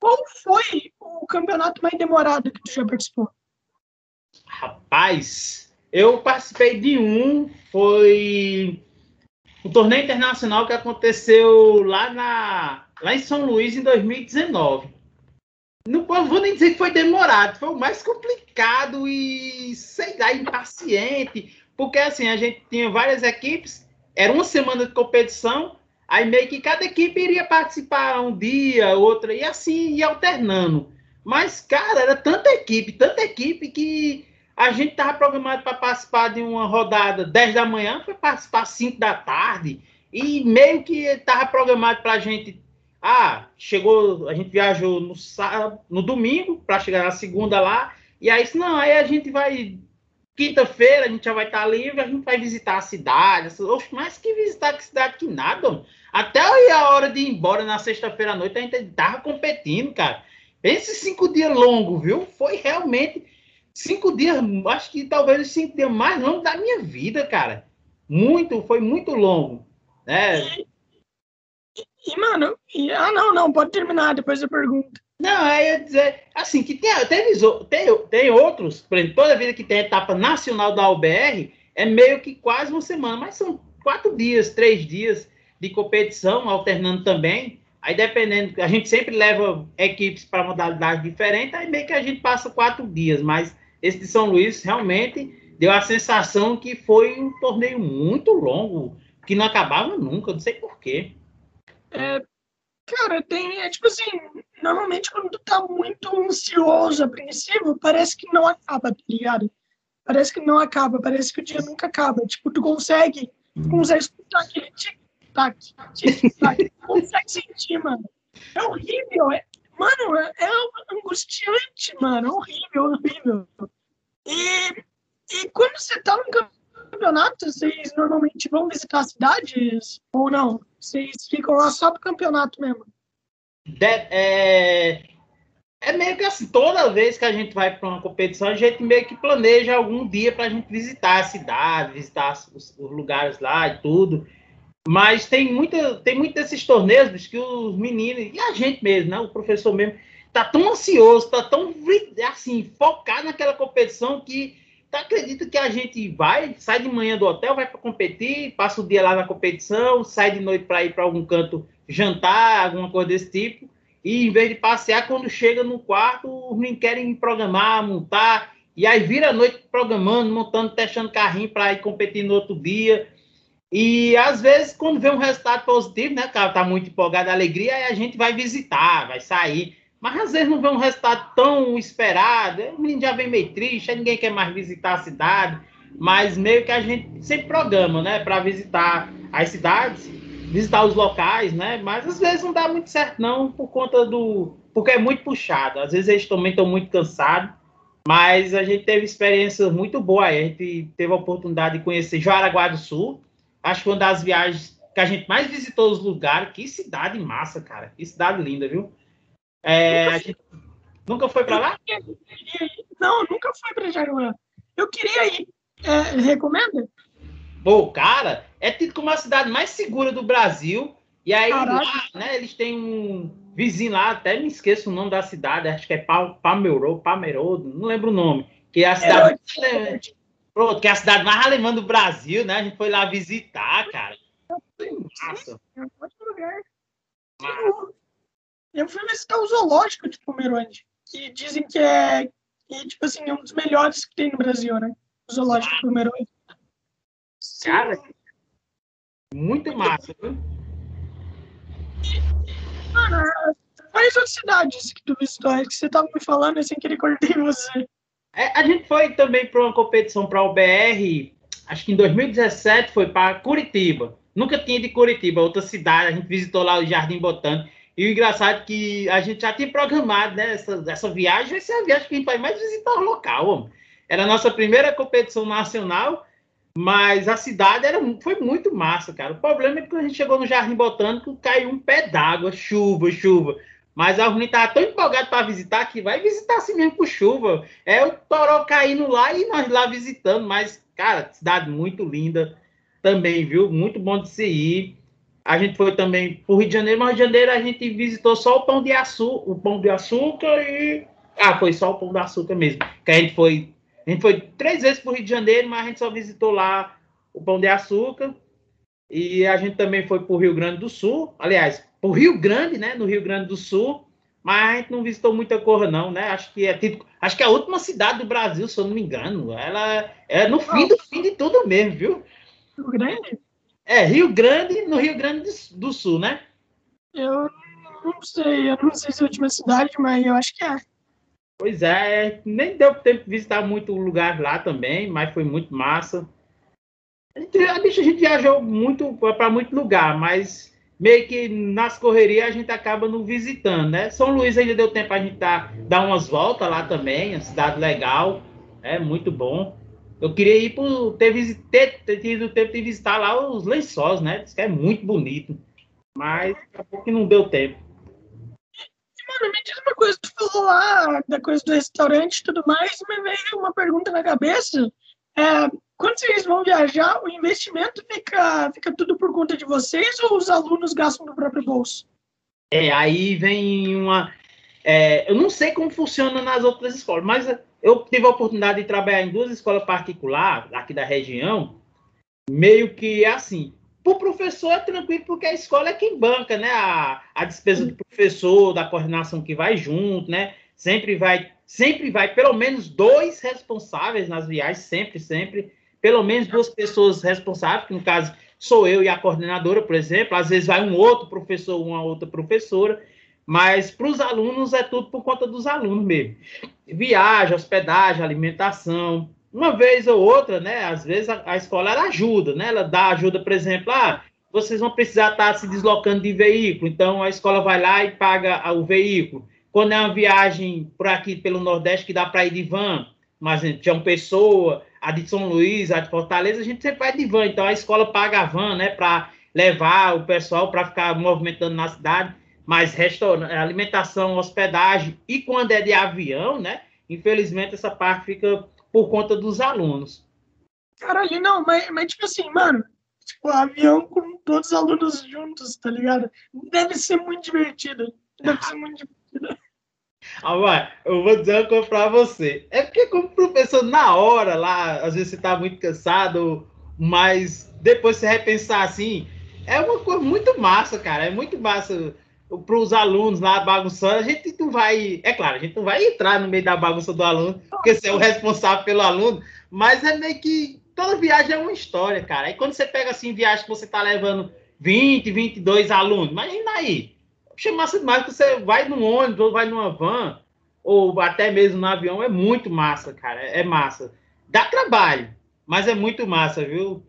qual foi o campeonato mais demorado que tu já participou? Rapaz, eu participei de um, foi um torneio internacional que aconteceu lá, na, lá em São Luís em 2019. Não vou nem dizer que foi demorado, foi o mais complicado e, sei lá, impaciente, porque assim, a gente tinha várias equipes, era uma semana de competição, Aí meio que cada equipe iria participar um dia, outra, e assim ia alternando. Mas, cara, era tanta equipe, tanta equipe que a gente estava programado para participar de uma rodada 10 da manhã, foi participar 5 da tarde. E meio que estava programado para a gente. Ah, chegou, a gente viajou no, sábado, no domingo para chegar na segunda lá. E aí, não, aí a gente vai quinta-feira a gente já vai estar livre, a gente vai visitar a cidade. Oxe, mais que visitar a cidade que nada. Até aí a hora de ir embora na sexta-feira à noite, a gente tava competindo, cara. Esses cinco dias longos, viu? Foi realmente cinco dias, acho que talvez os cinco dias mais longos da minha vida, cara. Muito, foi muito longo. Né? E, e, mano, e, ah, não, não, pode terminar, depois eu pergunto. Não, é ia dizer, assim, que tem, tem, tem, tem outros, por exemplo, toda vida que tem etapa nacional da UBR, é meio que quase uma semana, mas são quatro dias, três dias de competição, alternando também. Aí, dependendo, a gente sempre leva equipes para modalidade diferente, aí meio que a gente passa quatro dias, mas esse de São Luís realmente deu a sensação que foi um torneio muito longo, que não acabava nunca, não sei porquê. É, cara, tem, é tipo assim, normalmente quando tu tá muito ansioso, apreensivo, parece que não acaba, tá ligado? Parece que não acaba, parece que o dia nunca acaba. Tipo, tu consegue, tu consegue escutar aquele tic-tac, tic-tac, consegue sentir, mano. É horrível, é, mano, é, é angustiante, mano, é horrível, horrível. E, e quando você tá no campeonato, vocês normalmente vão visitar cidades ou não? Vocês ficam lá só pro campeonato mesmo? De, é, é meio que assim, toda vez que a gente vai para uma competição, a gente meio que planeja algum dia para a gente visitar a cidade, visitar os, os, lugares lá e tudo. Mas tem, muita, tem muito desses torneios que os meninos, e a gente mesmo, né? O professor mesmo, tá tão ansioso, tá tão assim, focado naquela competição que tá, acredita que a gente vai, sai de manhã do hotel, vai para competir, passa o dia lá na competição, sai de noite para ir para algum canto jantar, alguma coisa desse tipo. E em vez de passear, quando chega no quarto, os meninos querem programar, montar, e aí vira a noite programando, montando, testando carrinho para ir competir no outro dia. E às vezes, quando vê um resultado positivo, né, cara, tá muito empolgado, alegria, aí a gente vai visitar, vai sair. Mas às vezes não vê um resultado tão esperado, o menino já vem meio triste, ninguém quer mais visitar a cidade, mas meio que a gente sempre programa, né, para visitar as cidades, visitar os locais, né, mas às vezes não dá muito certo não, por conta do, porque é muito puxado, às vezes eles também estão muito cansados, mas a gente teve experiências muito boas, a gente teve a oportunidade de conhecer Jaraguá do Sul, acho que uma das viagens que a gente mais visitou os lugares, que cidade massa, cara, que cidade linda, viu? É, nunca, gente... nunca foi para lá? Não, nunca foi para Jaruã. Eu queria ir. É, recomenda? Pô, cara, é tido como a cidade mais segura do Brasil. E aí, lá, né, eles têm um vizinho lá, até me esqueço o nome da cidade, acho que é Palmeiro, Palmeiro, não lembro o nome. Que é a cidade. É, pronto, que é a cidade mais alemã do Brasil, né? A gente foi lá visitar, cara. Massa. É um ótimo lugar. Massa. Eu fui visitar o zoológico de Pomerode, que dizem que é, que, tipo assim, é um dos melhores que tem no Brasil, né? O zoológico de Pomerode. Cara, muito massa, viu? Mano, quais outras cidades que tu visitou? É que você tava me falando sem querer cortei você. É, a gente foi também para uma competição para o BR, acho que em 2017 foi para Curitiba. Nunca tinha de Curitiba, outra cidade. A gente visitou lá o Jardim Botânico. E o engraçado é que a gente já tinha programado, né? Essa, essa viagem vai ser a viagem que a gente vai mais visitar o local. Homem. Era a nossa primeira competição nacional, mas a cidade era, foi muito massa, cara. O problema é que quando a gente chegou no Jardim Botânico, caiu um pé d'água, chuva, chuva. Mas a Runi estava tão empolgado para visitar que vai visitar assim mesmo com chuva. É o Toró caindo lá e nós lá visitando. Mas, cara, cidade muito linda também, viu? Muito bom de se ir. A gente foi também para o Rio de Janeiro, mas Rio de Janeiro a gente visitou só o Pão de Açúcar, o Pão de Açúcar e. Ah, foi só o Pão de Açúcar mesmo. Que a gente foi. A gente foi três vezes para o Rio de Janeiro, mas a gente só visitou lá o Pão de Açúcar. E a gente também foi para o Rio Grande do Sul. Aliás, para o Rio Grande, né? No Rio Grande do Sul. Mas a gente não visitou muita cor, não, né? Acho que é tipo, acho que é a última cidade do Brasil, se eu não me engano. Ela é no fim do fim de tudo mesmo, viu? Rio Grande? É, Rio Grande, no Rio Grande do Sul, né? Eu não sei, eu não sei se é a última cidade, mas eu acho que é. Pois é, nem deu tempo de visitar muito lugar lá também, mas foi muito massa. A gente, a gente viajou muito para muito lugar, mas meio que nas correrias a gente acaba não visitando, né? São Luís ainda deu tempo a gente dar, dar umas voltas lá também, uma cidade legal, é muito bom. Eu queria ir por ter, ter, ter tido tempo de visitar lá os lençóis, né? Diz que é muito bonito. Mas acabou que não deu tempo. Mano, me diz uma coisa, tu falou lá da coisa do restaurante e tudo mais, me veio uma pergunta na cabeça. É, quando vocês vão viajar, o investimento fica, fica tudo por conta de vocês ou os alunos gastam do próprio bolso? É, aí vem uma. É, eu não sei como funciona nas outras escolas, mas eu tive a oportunidade de trabalhar em duas escolas particulares aqui da região, meio que assim. Para o professor é tranquilo, porque a escola é quem banca, né? A, a despesa do professor, da coordenação que vai junto, né? Sempre vai, sempre vai, pelo menos dois responsáveis nas viagens, sempre, sempre. Pelo menos duas pessoas responsáveis, que no caso sou eu e a coordenadora, por exemplo. Às vezes vai um outro professor, uma outra professora. Mas para os alunos é tudo por conta dos alunos mesmo. Viagem, hospedagem, alimentação. Uma vez ou outra, né? Às vezes a, a escola ela ajuda, né? Ela dá ajuda, por exemplo, ah, vocês vão precisar estar se deslocando de veículo, então a escola vai lá e paga o veículo. Quando é uma viagem por aqui pelo Nordeste que dá para ir de van, mas tinha uma pessoa, a de São Luís, a de Fortaleza, a gente sempre vai de van, então a escola paga a van, né, para levar o pessoal para ficar movimentando na cidade mas restaurante, alimentação, hospedagem e quando é de avião, né? Infelizmente essa parte fica por conta dos alunos. Caralho, não, mas, mas tipo assim, mano, tipo, avião com todos os alunos juntos, tá ligado? Deve ser muito divertido. Deve ser muito divertido. Ah, eu vou dizer uma coisa pra você. É porque, como professor, na hora lá, às vezes você tá muito cansado, mas depois você repensar assim, é uma coisa muito massa, cara. É muito massa para os alunos lá bagunçando. A gente não vai, é claro, a gente não vai entrar no meio da bagunça do aluno, porque você é o responsável pelo aluno, mas é meio que toda viagem é uma história, cara. Aí quando você pega assim, viagem que você tá levando 20, 22 alunos, imagina aí. Chamasse demais que você vai num ônibus ou vai numa van, ou até mesmo no avião, é muito massa, cara. É massa. Dá trabalho, mas é muito massa, viu?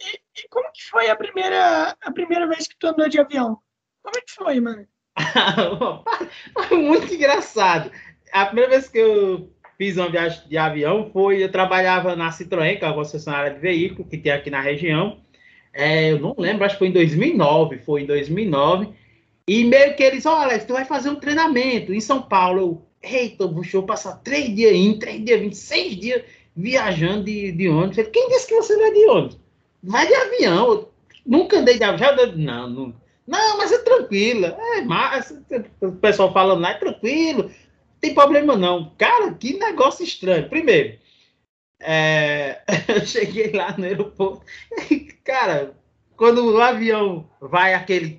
E, e como que foi a primeira, a primeira vez que tu andou de avião? Como é que foi, mano? foi muito engraçado. A primeira vez que eu fiz uma viagem de avião foi, eu trabalhava na Citroën, que é uma concessionária de veículo que tem aqui na região. É, eu não lembro, acho que foi em 2009, foi em 2009. E meio que eles, olha, tu vai fazer um treinamento em São Paulo. Eu, eita, deixa eu passar três dias em, três dias, 26 dias viajando de, de ônibus. Quem disse que você vai de ônibus? Vai de avião. Eu nunca andei de avião. Não, não. Não, mas é tranquilo. É, mas o pessoal falando lá, é tranquilo tem problema não. Cara, que negócio estranho. Primeiro, é, eu cheguei lá no aeroporto. Cara, quando o avião vai aquele.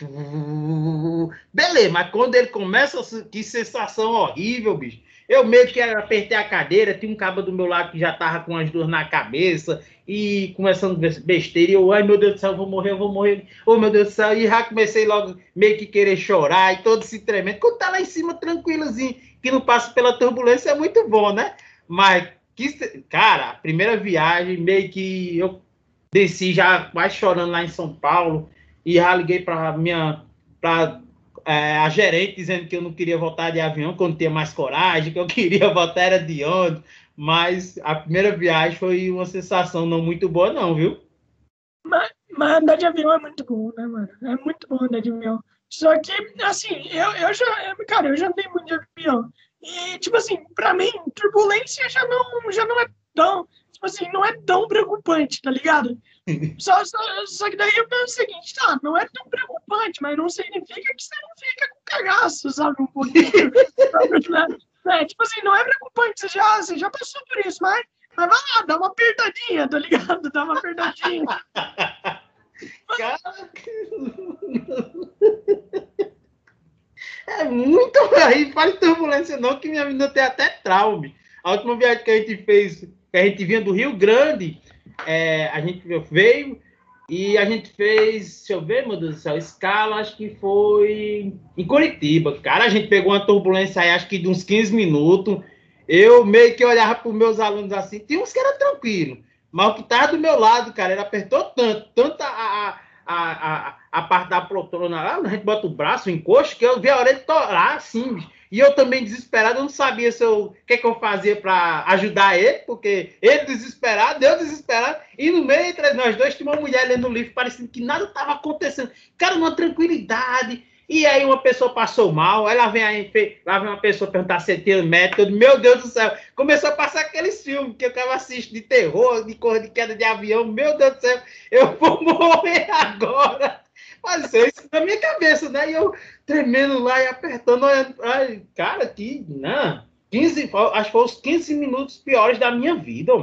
Beleza, mas quando ele começa, que sensação horrível, bicho. Eu meio que apertei a cadeira, tinha um cabo do meu lado que já tava com as duas na cabeça e começando besteira. E eu, ai meu Deus do céu, eu vou morrer, eu vou morrer. Oh meu Deus do céu. E já comecei logo meio que querer chorar e todo se tremendo. Quando tá lá em cima, tranquilozinho que não passa pela turbulência é muito bom, né? Mas, que, cara, a primeira viagem, meio que eu desci já quase chorando lá em São Paulo e já liguei para minha para é, a gerente dizendo que eu não queria voltar de avião quando tinha mais coragem, que eu queria voltar era de ônibus, mas a primeira viagem foi uma sensação não muito boa não, viu? Mas, mas andar de avião é muito bom, né, mano? É muito bom andar de avião. Só que, assim, eu, eu já, cara, eu já andei muito de avião. E, tipo assim, pra mim, turbulência já não, já não é tão, tipo assim, não é tão preocupante, tá ligado? Só, só, só que daí eu penso o seguinte, tá, não é tão preocupante, mas não significa que você não fica com cagaço, sabe, um pouquinho. é, tipo assim, não é preocupante, você já, você já passou por isso, mas, mas vai lá, dá uma apertadinha, tá ligado? Dá uma apertadinha. É muito aí, faz turbulência não, que minha vida tem até trauma. A última viagem que a gente fez, que a gente vinha do Rio Grande, é, a gente veio e a gente fez, deixa eu ver, meu Deus do céu, escala, acho que foi em Curitiba. Cara, a gente pegou uma turbulência aí, acho que de uns 15 minutos. Eu meio que olhava para os meus alunos assim, tinha uns que era tranquilo. Mas o que estava do meu lado, cara, ele apertou tanto, tanto a, a, a, a parte da poltrona lá, a gente bota o braço, o encosto, que eu vi a orelha torar assim. E eu também desesperado, eu não sabia se eu, o que, é que eu fazia para ajudar ele, porque ele desesperado, eu desesperado, e no meio entre nós dois tinha uma mulher lendo o livro, parecendo que nada estava acontecendo. Cara, uma tranquilidade, e aí uma pessoa passou mal, aí lá vem, aí, lá vem uma pessoa perguntar se tem eu, meu Deus do céu, começou a passar aqueles filmes que eu tava assistindo de terror, de cor de queda de avião, meu Deus do céu, eu vou morrer agora. Mas isso na minha cabeça, né? E eu tremendo lá e apertando, ai, cara, que, não, 15, acho que foi os 15 minutos piores da minha vida.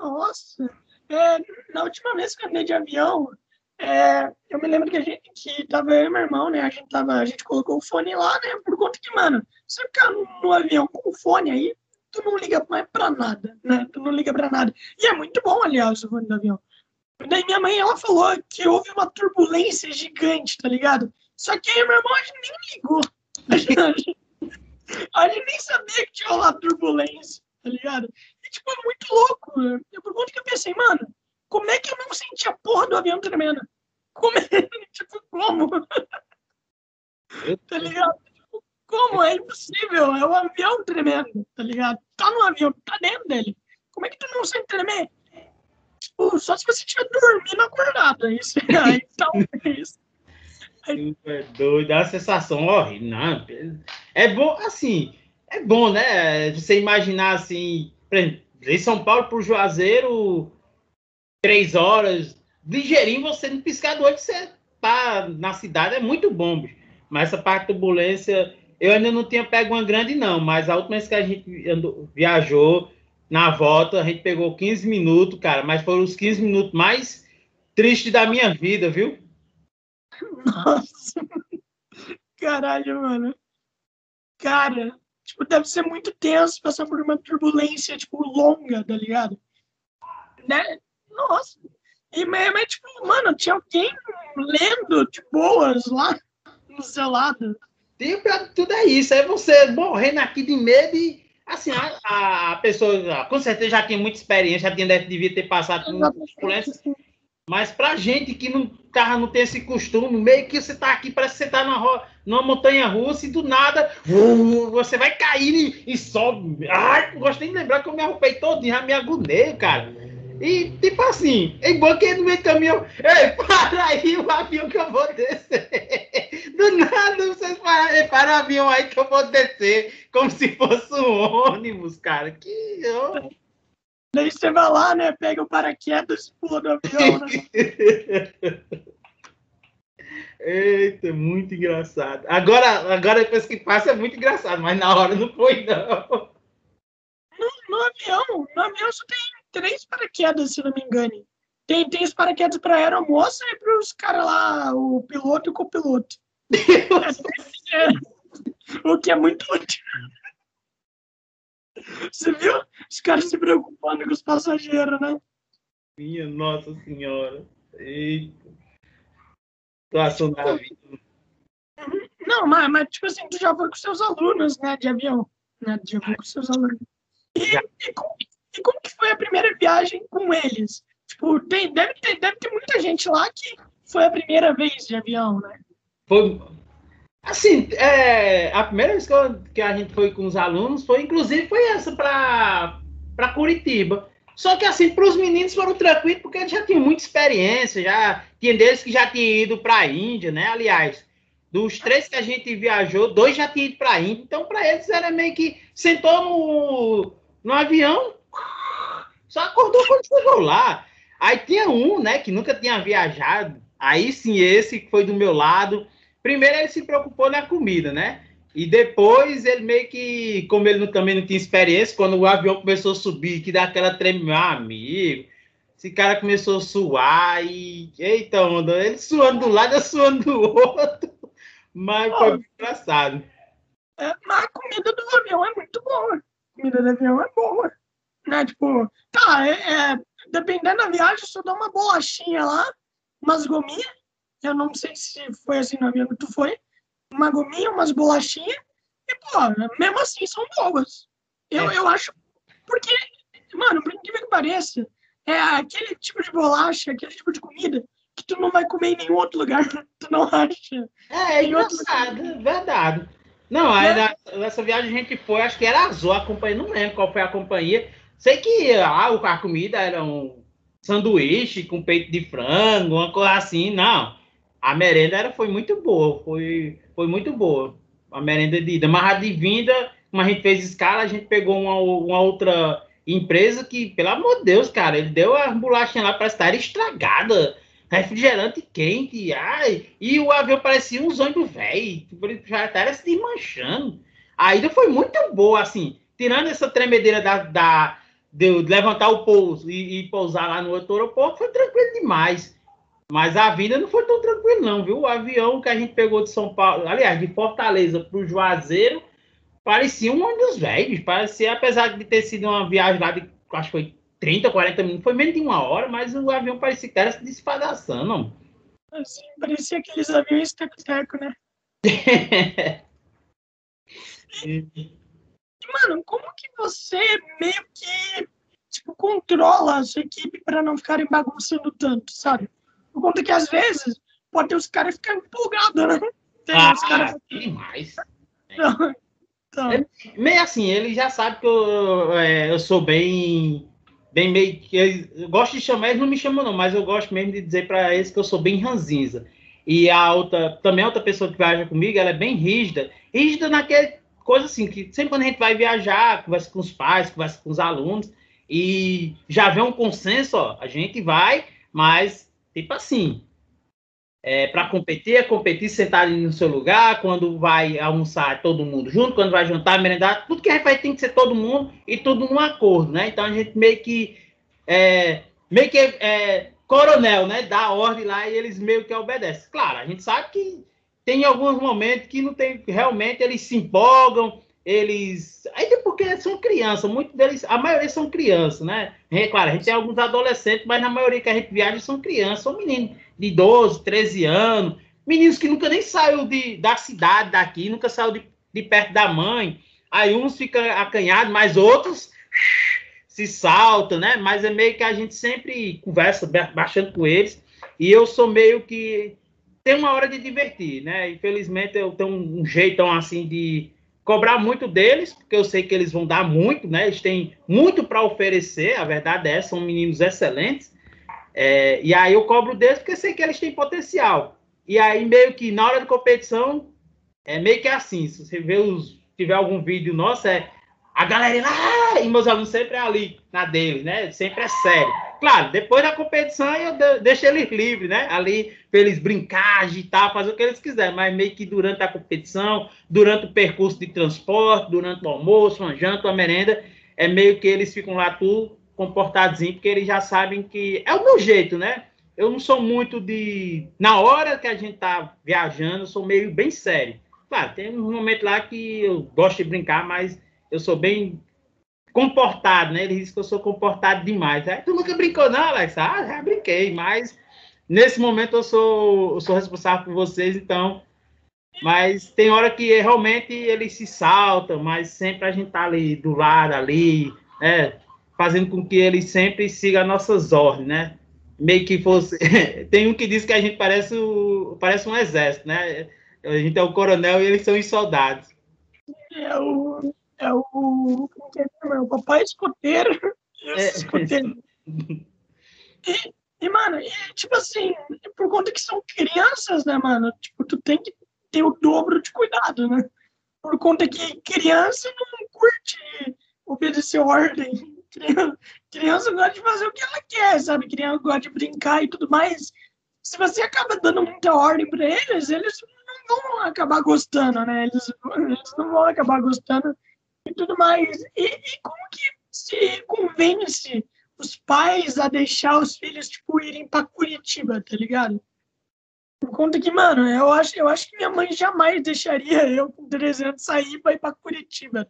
Nossa, é, na última vez que eu andei de avião, é, eu me lembro que a gente que tava eu e meu irmão, né? A gente tava, a gente colocou o fone lá, né? Por conta que, mano, você ficar no, no avião com o fone aí, tu não liga mais pra nada, né? Tu não liga pra nada. E é muito bom, aliás, o fone do avião. Daí minha mãe, ela falou que houve uma turbulência gigante, tá ligado? Só que aí meu irmão, a gente nem ligou. A gente, a gente, a gente nem sabia que tinha lá turbulência, tá ligado? E, tipo, é muito louco. Né? Eu, por conta que eu pensei, mano, como é que eu não senti a porra do avião tremendo? Como é? tipo, como? tá ligado? Tipo, como? É impossível. É o avião tremendo, tá ligado? Tá no avião, tá dentro dele. Como é que tu não sente tremer? Tipo, só se você estiver dormindo acordado. É isso aí, talvez. Aí... É doido, uma sensação horrível. Não, é bom, assim, é bom, né? Você imaginar assim, por exemplo, de São Paulo para o Juazeiro três horas, ligeirinho, você no piscar do você tá na cidade, é muito bom, bicho. Mas essa parte de turbulência, eu ainda não tinha pego uma grande, não, mas a última vez que a gente andou, viajou, na volta, a gente pegou 15 minutos, cara, mas foram os 15 minutos mais tristes da minha vida, viu? Nossa. Caralho, mano. Cara, tipo, deve ser muito tenso passar por uma turbulência, tipo, longa, tá ligado? Né? Nossa. E, mas, tipo, mano, tinha alguém lendo de boas lá no seu lado. Tem pra tudo é isso. É você morrendo aqui de medo e assim, a, a pessoa com certeza já tinha muita experiência, já tinha, devia ter passado por muitas turbulências. Mas pra gente que não, tá, não tem esse costume, meio que você tá aqui, parece que você tá numa, numa montanha russa e do nada você vai cair e, e sobe. Ai, gostei de lembrar que eu me arrupei todinho, já me agonei, cara. E, tipo assim, que no meio do caminhão, ei, para aí o avião que eu vou descer. Do nada, vocês param, para o avião aí que eu vou descer, como se fosse um ônibus, cara. Que. Oh. Daí você vai lá, né? Pega o paraquedas e pula do avião, né? Eita, muito engraçado. Agora, agora depois que passa é muito engraçado, mas na hora não foi, não. No, no avião, no avião só tem três paraquedas, se não me engano. Tem, tem os paraquedas para a aeromoça e para os caras lá, o piloto e o copiloto. É, o que é muito útil. Você viu? Os caras se preocupando com os passageiros, né? Minha Nossa Senhora. Eita. Situação da vida. Não, mas, mas, tipo assim, tu já foi com seus alunos, né, de avião. Né? Já foi com seus alunos. E, e, como, e como que foi a primeira viagem com eles? Tipo, tem, deve, ter, deve ter muita gente lá que foi a primeira vez de avião, né? Foi, Assim, é, a primeira vez que, eu, que, a gente foi com os alunos foi, inclusive, foi essa para Curitiba. Só que, assim, para os meninos foram tranquilos, porque eles já tinham muita experiência, já tinha deles que já tinham ido para a Índia, né? Aliás, dos três que a gente viajou, dois já tinham ido para a Índia. Então, para eles era meio que sentou no, no avião, só acordou quando chegou lá. Aí tinha um, né, que nunca tinha viajado. Aí sim, esse que foi do meu lado Primeiro ele se preocupou na comida, né? E depois ele meio que, como ele também não tinha experiência, quando o avião começou a subir, que dá aquela treme, meu amigo, esse cara começou a suar e. Eita, onda, ele suando do lado, eu suando do outro. Mas foi oh, engraçado. É, mas a comida do avião é muito boa. A comida do avião é boa. Né? Tipo, tá, é, é, dependendo da viagem, só dá uma bolachinha lá, umas gominhas, eu não sei se foi assim avião que tu foi. Uma gominha, umas bolachinhas. E, pô, mesmo assim são boas. Eu, é. eu acho. Porque, mano, por incrível que pareça, é aquele tipo de bolacha, aquele tipo de comida que tu não vai comer em nenhum outro lugar. Tu não acha? É, é engraçado, é verdade. Não, aí é. nessa viagem a gente foi, acho que era Azul a companhia, não lembro qual foi a companhia. Sei que ah, a comida era um sanduíche com peito de frango, uma coisa assim, não a merenda era, foi muito boa, foi, foi muito boa. A merenda de ida. Mas a de vinda, como a gente fez escala, a gente pegou uma, uma outra empresa que, pelo amor de Deus, cara, ele deu a bolachinha lá para estar estragada. Refrigerante quente, ai, e o avião parecia um ônibus velho, já estava se desmanchando. A ida foi muito boa, assim, tirando essa tremedeira da, da de levantar o pouso e, e pousar lá no outro aeroporto, foi tranquilo demais. Mas a vida não foi tão tranquila, não, viu? O avião que a gente pegou de São Paulo, aliás, de Fortaleza para o Juazeiro, parecia um ônibus velho. Parecia, apesar de ter sido uma viagem lá de, acho que foi 30, 40 minutos, foi menos de uma hora, mas o avião parecia que era se despedaçando. Assim, parecia aqueles aviões teco-teco, né? mano, como que você meio que tipo, controla a sua equipe para não ficarem bagunçando tanto, sabe? Por conta que às vezes pode ter os caras ficando empolgados, né? Tem ah, os caras... demais. Então, então. É, meio assim, ele já sabe que eu, é, eu sou bem. Bem meio que. Eu gosto de chamar, eles não me chamam, não, mas eu gosto mesmo de dizer para eles que eu sou bem ranzinza. E a outra, também a outra pessoa que viaja comigo, ela é bem rígida. Rígida naquele coisa assim, que sempre quando a gente vai viajar, conversa com os pais, conversa com os alunos, e já vê um consenso, ó, a gente vai, mas Tipo assim, é, para competir, é competir sentado no seu lugar, quando vai almoçar todo mundo junto, quando vai jantar, merendar, tudo que a gente faz tem que ser todo mundo e tudo num acordo, né? Então a gente meio que é, meio que é, coronel, né? Dá ordem lá e eles meio que obedecem. Claro, a gente sabe que tem alguns momentos que não tem, realmente eles se empolgam, eles. Ainda porque são crianças, muitos deles, a maioria são crianças, né? Claro, a gente tem alguns adolescentes, mas na maioria que a gente viaja são crianças, são meninos de 12, 13 anos, meninos que nunca nem saiu de, da cidade daqui, nunca saiu de, de perto da mãe. Aí uns ficam acanhados, mas outros se saltam, né? Mas é meio que a gente sempre conversa bastante com eles. E eu sou meio que. Tem uma hora de divertir, né? Infelizmente eu tenho um jeitão assim de cobrar muito deles, porque eu sei que eles vão dar muito, né? Eles têm muito para oferecer, a verdade é, são meninos excelentes. É, e aí eu cobro deles porque sei que eles têm potencial. E aí, meio que na hora de competição, é meio que assim: se você vê os, tiver algum vídeo nosso, é a galera lá, e meus alunos sempre é ali, na deles, né? Sempre é sério. Claro, depois da competição eu deixo eles livres, né? Ali, para eles brincar, agitar, fazer o que eles quiserem, mas meio que durante a competição, durante o percurso de transporte, durante o almoço, uma janta, uma merenda, é meio que eles ficam lá tudo comportadinho, porque eles já sabem que é o meu jeito, né? Eu não sou muito de. Na hora que a gente tá viajando, eu sou meio bem sério. Claro, tem um momento lá que eu gosto de brincar, mas eu sou bem comportado, né? Ele diz que eu sou comportado demais. Aí, tu nunca brincou, não, Alex? Ah, já brinquei, mas nesse momento eu sou, eu sou responsável por vocês, então. Mas tem hora que realmente ele se salta, mas sempre a gente tá ali do lado, ali, né? Fazendo com que ele sempre siga nossas ordens, né? Meio que fosse. tem um que diz que a gente parece, o... parece um exército, né? A gente é o coronel e eles são os soldados. É o é o. É? O papai escoteiro. É. escoteiro. E, e, mano, e, tipo assim, por conta que são crianças, né, mano? Tipo, tu tem que ter o dobro de cuidado, né? Por conta que criança não curte obedecer ordem. Criança, criança gosta de fazer o que ela quer, sabe? Criança gosta de brincar e tudo mais. Se você acaba dando muita ordem para eles, eles não vão acabar gostando, né? Eles, eles não vão acabar gostando e tudo mais. E, e como que se convence os pais a deixar os filhos, tipo, irem para Curitiba, tá ligado? Por conta que, mano, eu acho, eu acho que minha mãe jamais deixaria eu com 300 sair para ir para Curitiba.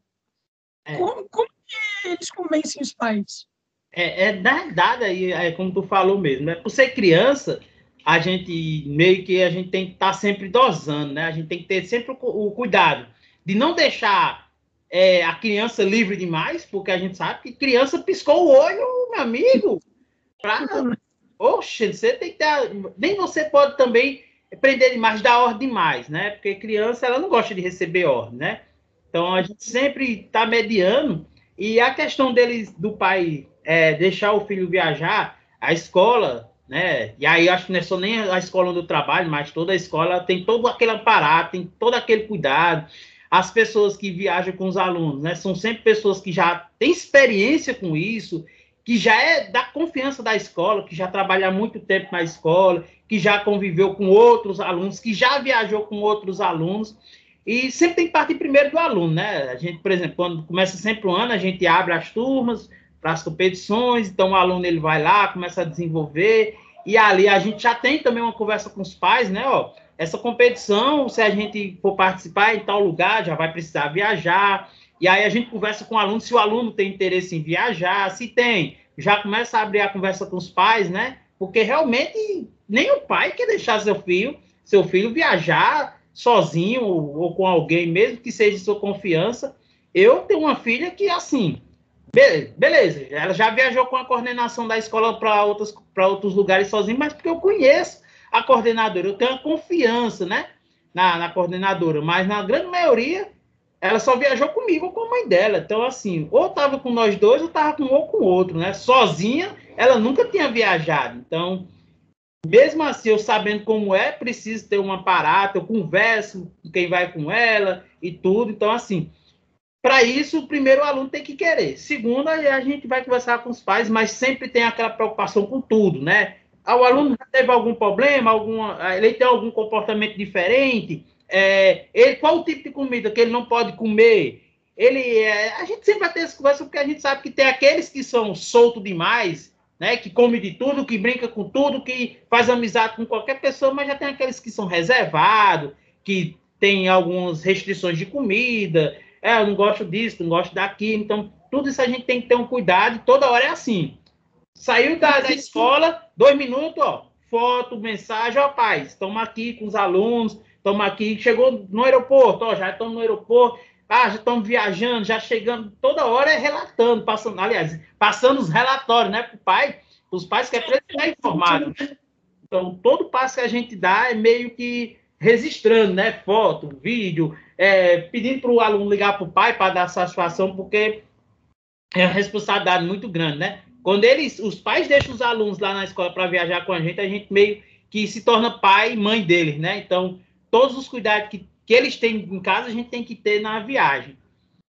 É. Como, como, que eles convencem os pais? É, é verdade aí, é como tu falou mesmo, né? Por ser criança, a gente meio que a gente tem que estar tá sempre dosando, né? A gente tem que ter sempre o, o cuidado de não deixar é, a criança livre demais, porque a gente sabe que criança piscou o olho, meu amigo. Pra... Oxe, você tem que. Nem você pode também prender demais, dar ordem demais, né? Porque criança ela não gosta de receber ordem, né? Então a gente sempre está mediando. E a questão deles, do pai é, deixar o filho viajar, a escola, né? E aí acho que não é só nem a escola eu trabalho, mas toda a escola tem todo aquele aparato, tem todo aquele cuidado as pessoas que viajam com os alunos, né? São sempre pessoas que já têm experiência com isso, que já é da confiança da escola, que já trabalha há muito tempo na escola, que já conviveu com outros alunos, que já viajou com outros alunos. E sempre tem que partir primeiro do aluno, né? A gente, por exemplo, quando começa sempre o ano, a gente abre as turmas para as competições, então o aluno ele vai lá, começa a desenvolver, e ali a gente já tem também uma conversa com os pais, né? Ó, essa competição, se a gente for participar em tal lugar, já vai precisar viajar. E aí a gente conversa com o aluno se o aluno tem interesse em viajar, se tem, já começa a abrir a conversa com os pais, né? Porque realmente nem o pai quer deixar seu filho, seu filho viajar sozinho ou, ou com alguém, mesmo que seja de sua confiança. Eu tenho uma filha que assim, beleza, ela já viajou com a coordenação da escola para outros, lugares sozinha, mas porque eu conheço a coordenadora. Eu tenho a confiança, né? Na, na coordenadora, mas na grande maioria ela só viajou comigo ou com a mãe dela. Então, assim, ou tava com nós dois, ou tava com um ou com o outro, né? Sozinha, ela nunca tinha viajado. Então, mesmo assim, eu sabendo como é, preciso ter um aparato, eu converso com quem vai com ela e tudo. Então, assim, para isso, o primeiro o aluno tem que querer. Segundo, a gente vai conversar com os pais, mas sempre tem aquela preocupação com tudo, né? Ah, o aluno teve algum problema, alguma, ah, ele tem algum comportamento diferente, é, ele, qual o tipo de comida que ele não pode comer? Ele, é, a gente sempre vai ter essa conversa porque a gente sabe que tem aqueles que são soltos demais, né, que come de tudo, que brinca com tudo, que faz amizade com qualquer pessoa, mas já tem aqueles que são reservados, que tem algumas restrições de comida, é, eu não gosto disso, não gosto daquilo, então tudo isso a gente tem que ter um cuidado, toda hora é assim. Saiu da, da escola, dois minutos, ó, foto, mensagem, ó, paz, estamos aqui com os alunos, estamos aqui, chegou no aeroporto, ó, já estamos no aeroporto, ah, já estamos viajando, já chegando, toda hora é relatando, passando, aliás, passando os relatórios, né, para o pai, os pais que é para estar informado. Então, todo passo que a gente dá é meio que registrando, né, foto, vídeo, é, pedindo para o aluno ligar para o pai para dar satisfação, porque é uma responsabilidade muito grande, né? Quando eles, os pais deixam os alunos lá na escola para viajar com a gente, a gente meio que se torna pai e mãe deles, né? Então, todos os cuidados que que eles têm em casa, a gente tem que ter na viagem.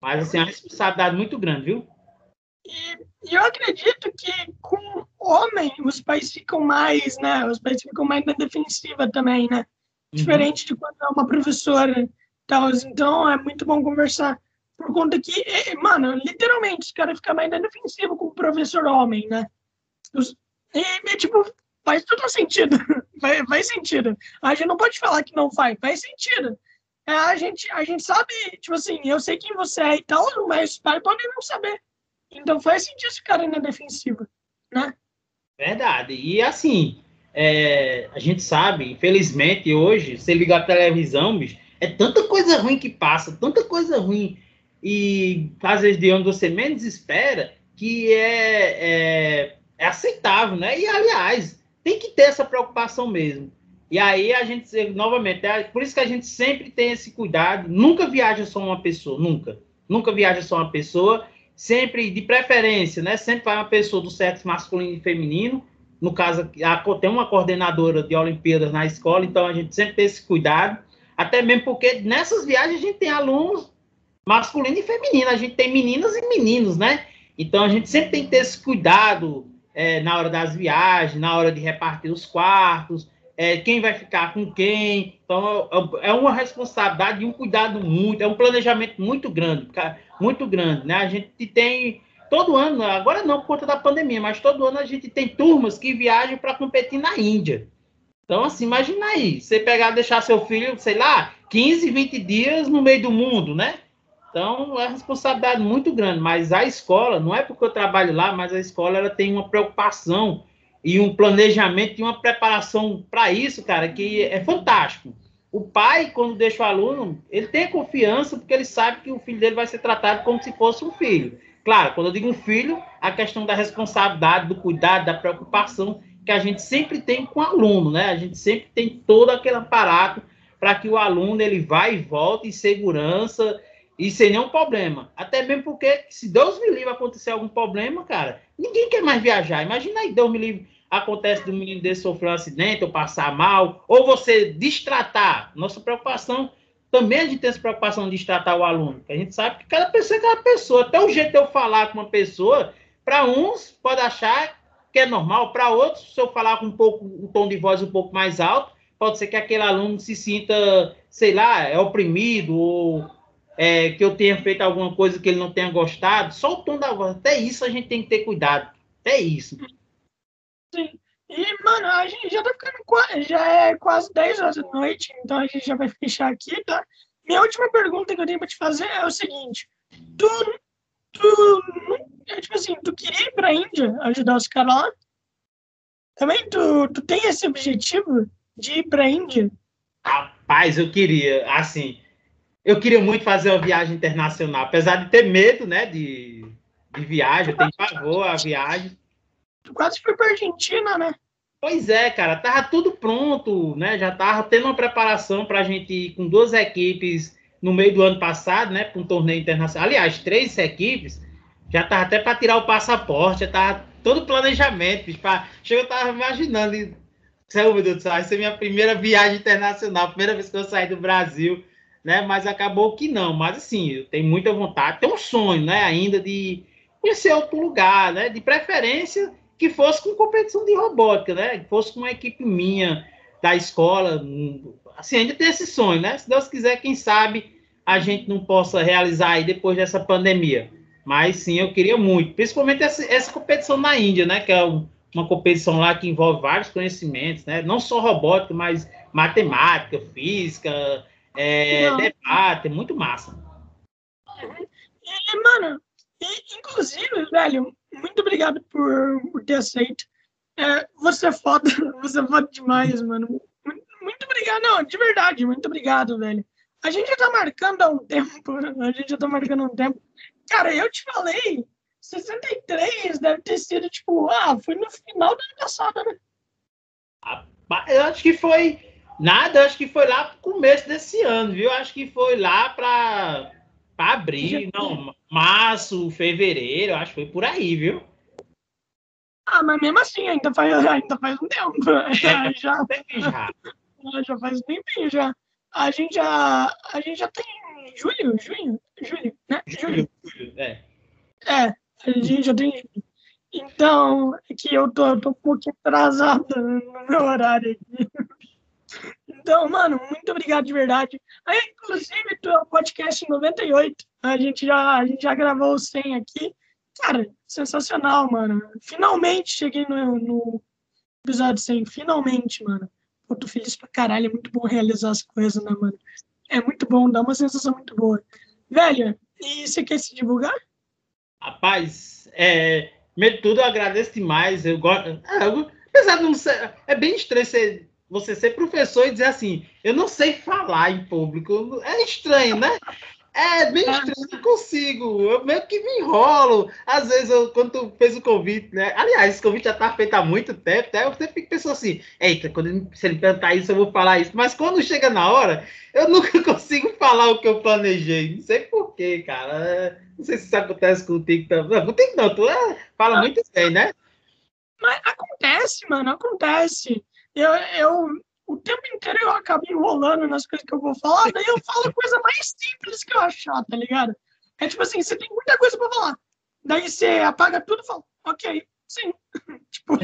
Mas, assim, é uma responsabilidade muito grande, viu? E, e eu acredito que com homem, os pais ficam mais, né? Os pais ficam mais na defensiva também, né? Uhum. Diferente uhum. de quando é uma professora tal. Então, é muito bom conversar. Por conta que, é, mano, literalmente, os caras ficam mais na defensiva com o professor homem, né? E, e, tipo, faz todo sentido. faz, sentido. A gente não pode falar que não faz. Faz sentido é, a, gente, a gente sabe, tipo assim, eu sei quem você é e tal, mas os pais podem não saber. Então faz sentido ficarem na defensiva, né? Verdade. E assim, é, a gente sabe, infelizmente, hoje, você ligar a televisão, bicho, é tanta coisa ruim que passa, tanta coisa ruim, e às vezes de onde você menos espera, que é, é, é aceitável, né? E aliás, tem que ter essa preocupação mesmo. E aí a gente, novamente, é por isso que a gente sempre tem esse cuidado, nunca viaja só uma pessoa, nunca. Nunca viaja só uma pessoa, sempre de preferência, né? Sempre vai uma pessoa do sexo masculino e feminino. No caso, tem uma coordenadora de Olimpíadas na escola, então a gente sempre tem esse cuidado. Até mesmo porque nessas viagens a gente tem alunos masculino e feminino, a gente tem meninas e meninos, né? Então a gente sempre tem que ter esse cuidado é, na hora das viagens, na hora de repartir os quartos, é, quem vai ficar com quem. Então, é, é uma responsabilidade e um cuidado muito, é um planejamento muito grande, muito grande, né? A gente tem todo ano, agora não por conta da pandemia, mas todo ano a gente tem turmas que viajam para competir na Índia. Então, assim, imagina aí, você pegar, deixar seu filho, sei lá, 15, 20 dias no meio do mundo, né? Então, é uma responsabilidade muito grande, mas a escola, não é porque eu trabalho lá, mas a escola ela tem uma preocupação e um planejamento e uma preparação para isso, cara, que é fantástico. O pai, quando deixa o aluno, ele tem confiança porque ele sabe que o filho dele vai ser tratado como se fosse um filho. Claro, quando eu digo um filho, a questão da responsabilidade, do cuidado, da preocupação que a gente sempre tem com o aluno, né? A gente sempre tem todo aquele aparato para que o aluno ele vá e volte em segurança e sem nenhum problema. Até mesmo porque, se Deus me livre acontecer algum problema, cara, ninguém quer mais viajar. Imagina aí, Deus me livre, acontece do menino desse sofrer um acidente ou passar mal, ou você distratar. Nossa preocupação, também a gente tem essa preocupação de distratar o aluno. A gente sabe que cada pessoa é cada pessoa. Até o jeito de eu falar com uma pessoa, para uns pode achar que é normal, para outros, se eu falar com um pouco, um tom de voz um pouco mais alto, pode ser que aquele aluno se sinta, sei lá, é oprimido ou é, que eu tenha feito alguma coisa que ele não tenha gostado, só o tom da voz. Até isso a gente tem que ter cuidado. Até isso. Sim. E, mano, a gente já tá ficando. Já é quase 10 horas da noite, então a gente já vai fechar aqui, tá? Minha última pergunta que eu tenho pra te fazer é o seguinte: tu. Tu. É, tipo assim, tu queria ir pra Índia ajudar os caras lá? Também tu, tu tem esse objetivo de ir pra Índia? Rapaz, eu queria, assim, eu queria muito fazer uma viagem internacional, apesar de ter medo, né, de, de viagem, eu tenho pavor a viagem. Tu quase foi para Argentina, né? Pois é, cara, tava tudo pronto, né? Já tava tendo uma preparação para a gente ir com duas equipes no meio do ano passado, né, para um torneio internacional. Aliás, três equipes, já tava até para tirar o passaporte, já tava todo planejamento, pra... chega eu tava imaginando, céu, meu Deus do céu, vai ser minha primeira viagem internacional, primeira vez que eu saí do Brasil né? Mas acabou que não. Mas assim, eu tenho muita vontade, tenho um sonho, né? Ainda de conhecer outro lugar, né? De preferência que fosse com competição de robótica, né? Que fosse com uma equipe minha da escola. Assim, ainda tem esse sonho, né? Se Deus quiser, quem sabe a gente não possa realizar aí depois dessa pandemia. Mas sim, eu queria muito, principalmente essa, essa competição na Índia, né? Que é uma competição lá que envolve vários conhecimentos, né? Não só robótica, mas matemática, física, é, debate, é muito massa. E, mano, e, inclusive, velho, muito obrigado por, por ter aceito. É, você é foda, você é foda demais, mano. Muito, muito obrigado, não, de verdade, muito obrigado, velho. A gente já tá marcando há um tempo, a gente já tá marcando há um tempo. Cara, eu te falei, 63 deve ter sido, tipo, ah, foi no final do ano passado, né? Eu acho que foi. Nada, acho que foi lá pro começo desse ano, viu? Acho que foi lá para abril, não, março, fevereiro, acho que foi por aí, viu? Ah, mas mesmo assim, ainda faz, ainda faz um tempo. Já, já, já. já faz um tempinho já. A gente já, a gente já tem julho, junho, julho, né? Julho. É. É, a gente já tem. Então, aqui eu tô, tô um pouquinho atrasado no meu horário aqui. Então, mano, muito obrigado de verdade. Aí, inclusive, o podcast 98, a gente já, a gente já gravou o 100 aqui. Cara, sensacional, mano. Finalmente cheguei no, no episódio 100. Finalmente, mano. Pô, tô feliz pra caralho. É muito bom realizar as coisas, né, mano? É muito bom, dá uma sensação muito boa. Velho, e você quer se divulgar? Rapaz, é, primeiro de tudo, eu agradeço demais. Eu gosto. É, apesar de não ser. É bem estranho ser, você ser professor e dizer assim, eu não sei falar em público. É estranho, né? É bem estranho, não consigo. Eu meio que me enrolo. Às vezes, eu, quando tu fez o convite, né? Aliás, esse convite já tá feito há muito tempo, até eu sempre fico pensando assim, eita, quando ele, se ele perguntar isso, eu vou falar isso. Mas quando chega na hora, eu nunca consigo falar o que eu planejei. Não sei porquê, cara. Não sei se isso acontece contigo também. Não, contigo não, tu é, fala muito bem, né? Mas acontece, mano, acontece. Eu, eu, o tempo inteiro eu acabo enrolando nas coisas que eu vou falar, daí eu falo a coisa mais simples que eu achar, tá ligado? É tipo assim, você tem muita coisa pra falar. Daí você apaga tudo e fala, ok, sim. tipo...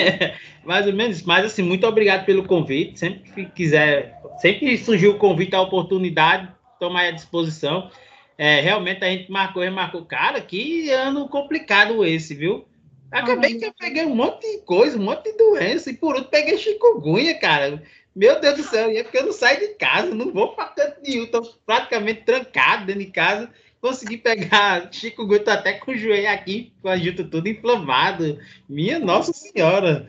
é, mais ou menos, mas assim, muito obrigado pelo convite. Sempre que quiser, sempre que surgiu o convite, a oportunidade, tomar à disposição. É, realmente a gente marcou e marcou. Cara, que ano complicado esse, viu? Acabei que eu peguei um monte de coisa, um monte de doença, e por último peguei chikungunya, cara. Meu Deus do céu, e é porque eu não saio de casa, não vou para canto nenhum, estou praticamente trancado dentro de casa. Consegui pegar chikungunya, tô até com o joelho aqui, com a junta tudo inflamado. Minha Nossa Senhora!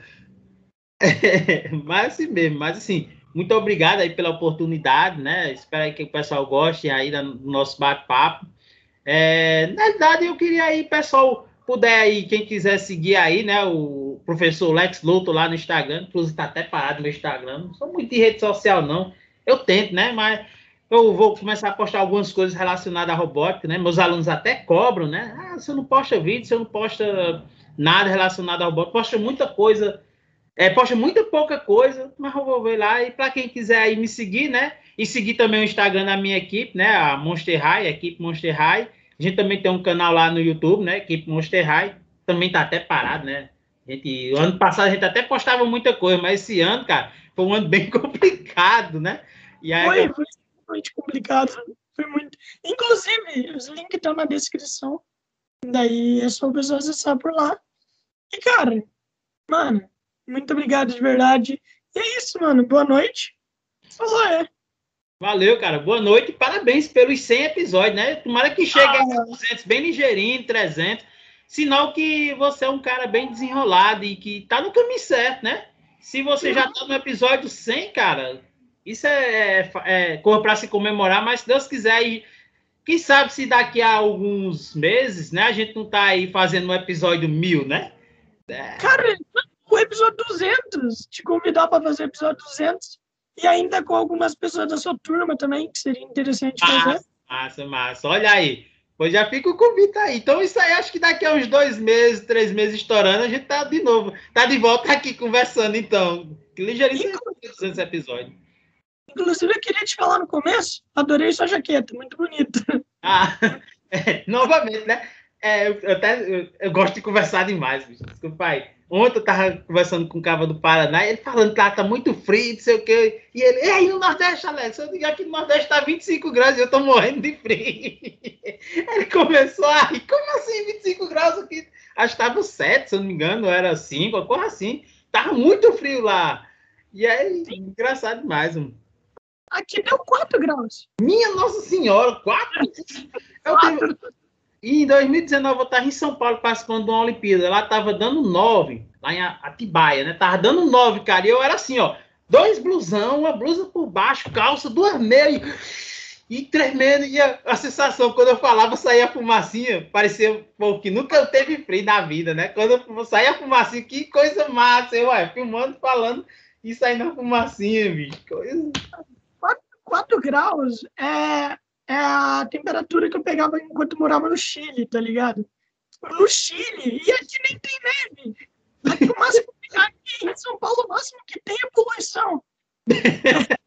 É, mas assim mesmo, mas assim, muito obrigado aí pela oportunidade, né? Espero que o pessoal goste aí do nosso bate-papo. É, na verdade, eu queria aí, pessoal, puder aí, quem quiser seguir aí, né, o professor Lex Luto lá no Instagram, inclusive está até parado meu Instagram, não sou muito de rede social, não. Eu tento, né, mas eu vou começar a postar algumas coisas relacionadas à robótica, né? Meus alunos até cobram, né? Ah, você não posta vídeo, você não posta nada relacionado à robótica, posta muita coisa, é, posta muita pouca coisa, mas eu vou ver lá. E para quem quiser aí me seguir, né? E seguir também o Instagram da minha equipe, né? A Monster High, a equipe Monster High. A gente também tem um canal lá no YouTube, né? Equipe Monster High. Também tá até parado, né? A gente, o ano passado a gente até postava muita coisa, mas esse ano, cara, foi um ano bem complicado, né? E aí, foi, foi muito complicado. Foi muito. Inclusive, os links estão na descrição. Daí é só o pessoal acessar por lá. E, cara, mano, muito obrigado de verdade. E é isso, mano. Boa noite. Falou, é. Valeu, cara. Boa noite parabéns pelos 100 episódios, né? Tomara que chegue ah, a 200, bem ligeirinho, 300. Sinal que você é um cara bem desenrolado e que tá no caminho certo, né? Se você já tá no episódio 100, cara, isso é, é, é cor para se comemorar, mas se Deus quiser, e quem sabe se daqui a alguns meses, né, a gente não tá aí fazendo um episódio mil, né? É... Cara, o episódio 200, te convidar para fazer o episódio 200 e ainda com algumas pessoas da sua turma também, que seria interessante massa, fazer. Massa, massa. Olha aí. Pois já fica o convite aí. Então, isso aí, acho que daqui a uns dois meses, três meses estourando, a gente tá de novo. Tá de volta aqui conversando, então. Que ligeirinho esse episódio. Inclusive, eu queria te falar no começo, adorei sua jaqueta, muito bonita. Ah, é, novamente, né? É, eu, até, eu, eu, gosto de conversar demais, bicho. Desculpa aí. Ontem eu tava conversando com o Cava do Paraná, ele falando que lá tá muito frio, não sei o quê. E ele, e aí no Nordeste, Alex? Eu digo aqui no Nordeste tá 25 graus e eu tô morrendo de frio. Ele começou a rir, como assim 25 graus aqui? Acho que tava 7, se eu não me engano, era 5, uma coisa assim. Tava muito frio lá. E aí, engraçado demais, mano. Aqui deu 4 graus. Minha Nossa Senhora, 4? Eu tenho... E em 2019 eu estava em São Paulo participando de uma Olimpíada. Lá tava dando 9, lá em Atibaia, né? Tava dando 9, cara. E eu era assim, ó. Dois blusão, uma blusa por baixo, calça, duas meias e tremendo. E a, a, sensação, quando eu falava, saía fumacinha, parecia pô, que nunca teve frio na vida, né? Quando eu saía fumacinha, que coisa massa. Eu, ué, filmando, falando e saindo a fumacinha, bicho. Coisa... 4 graus é é a temperatura que eu pegava enquanto morava no Chile, tá ligado? No Chile, e aqui nem tem neve. Aqui o máximo aqui em São Paulo, o máximo que tem é poluição.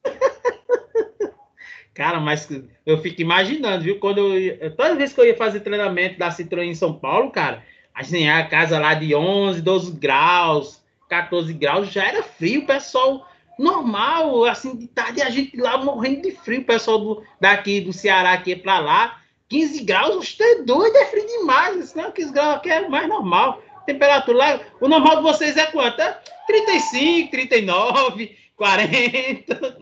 Cara, mas eu fico imaginando, viu? Quando eu, toda vez que eu ia fazer treinamento da Citroën em São Paulo, cara, assim, a casa lá de 11, 12 graus, 14 graus, já era frio, o pessoal normal, assim, de tarde a gente lá morrendo de frio, o pessoal do, daqui do Ceará aqui para lá, 15 graus, você é doido, é frio demais, não, 15 graus aqui é mais normal. Temperatura lá, o normal de vocês é quanto? É 35, 39, 40.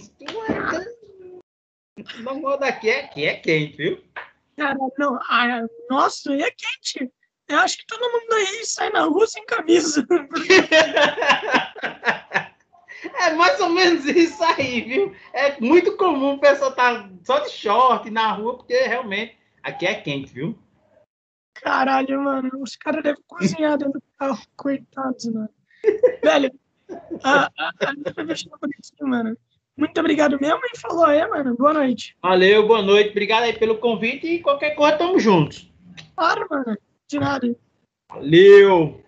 O normal daqui é, aqui é quente, viu? Cara, não, ah, nossa, é quente. Eu acho que todo mundo aí sai na rua sem camisa. É mais ou menos isso aí, viu? É muito comum o pessoal estar tá só de short na rua, porque realmente aqui é quente, viu? Caralho, mano, os caras devem cozinhar dentro do carro, coitados, mano. Velho, a, gente vai deixando por aqui, mano. Muito obrigado mesmo e falou aí, mano. Boa noite. Valeu, boa noite. Obrigado aí pelo convite e qualquer coisa, tamo juntos. Claro, mano. De nada. Valeu.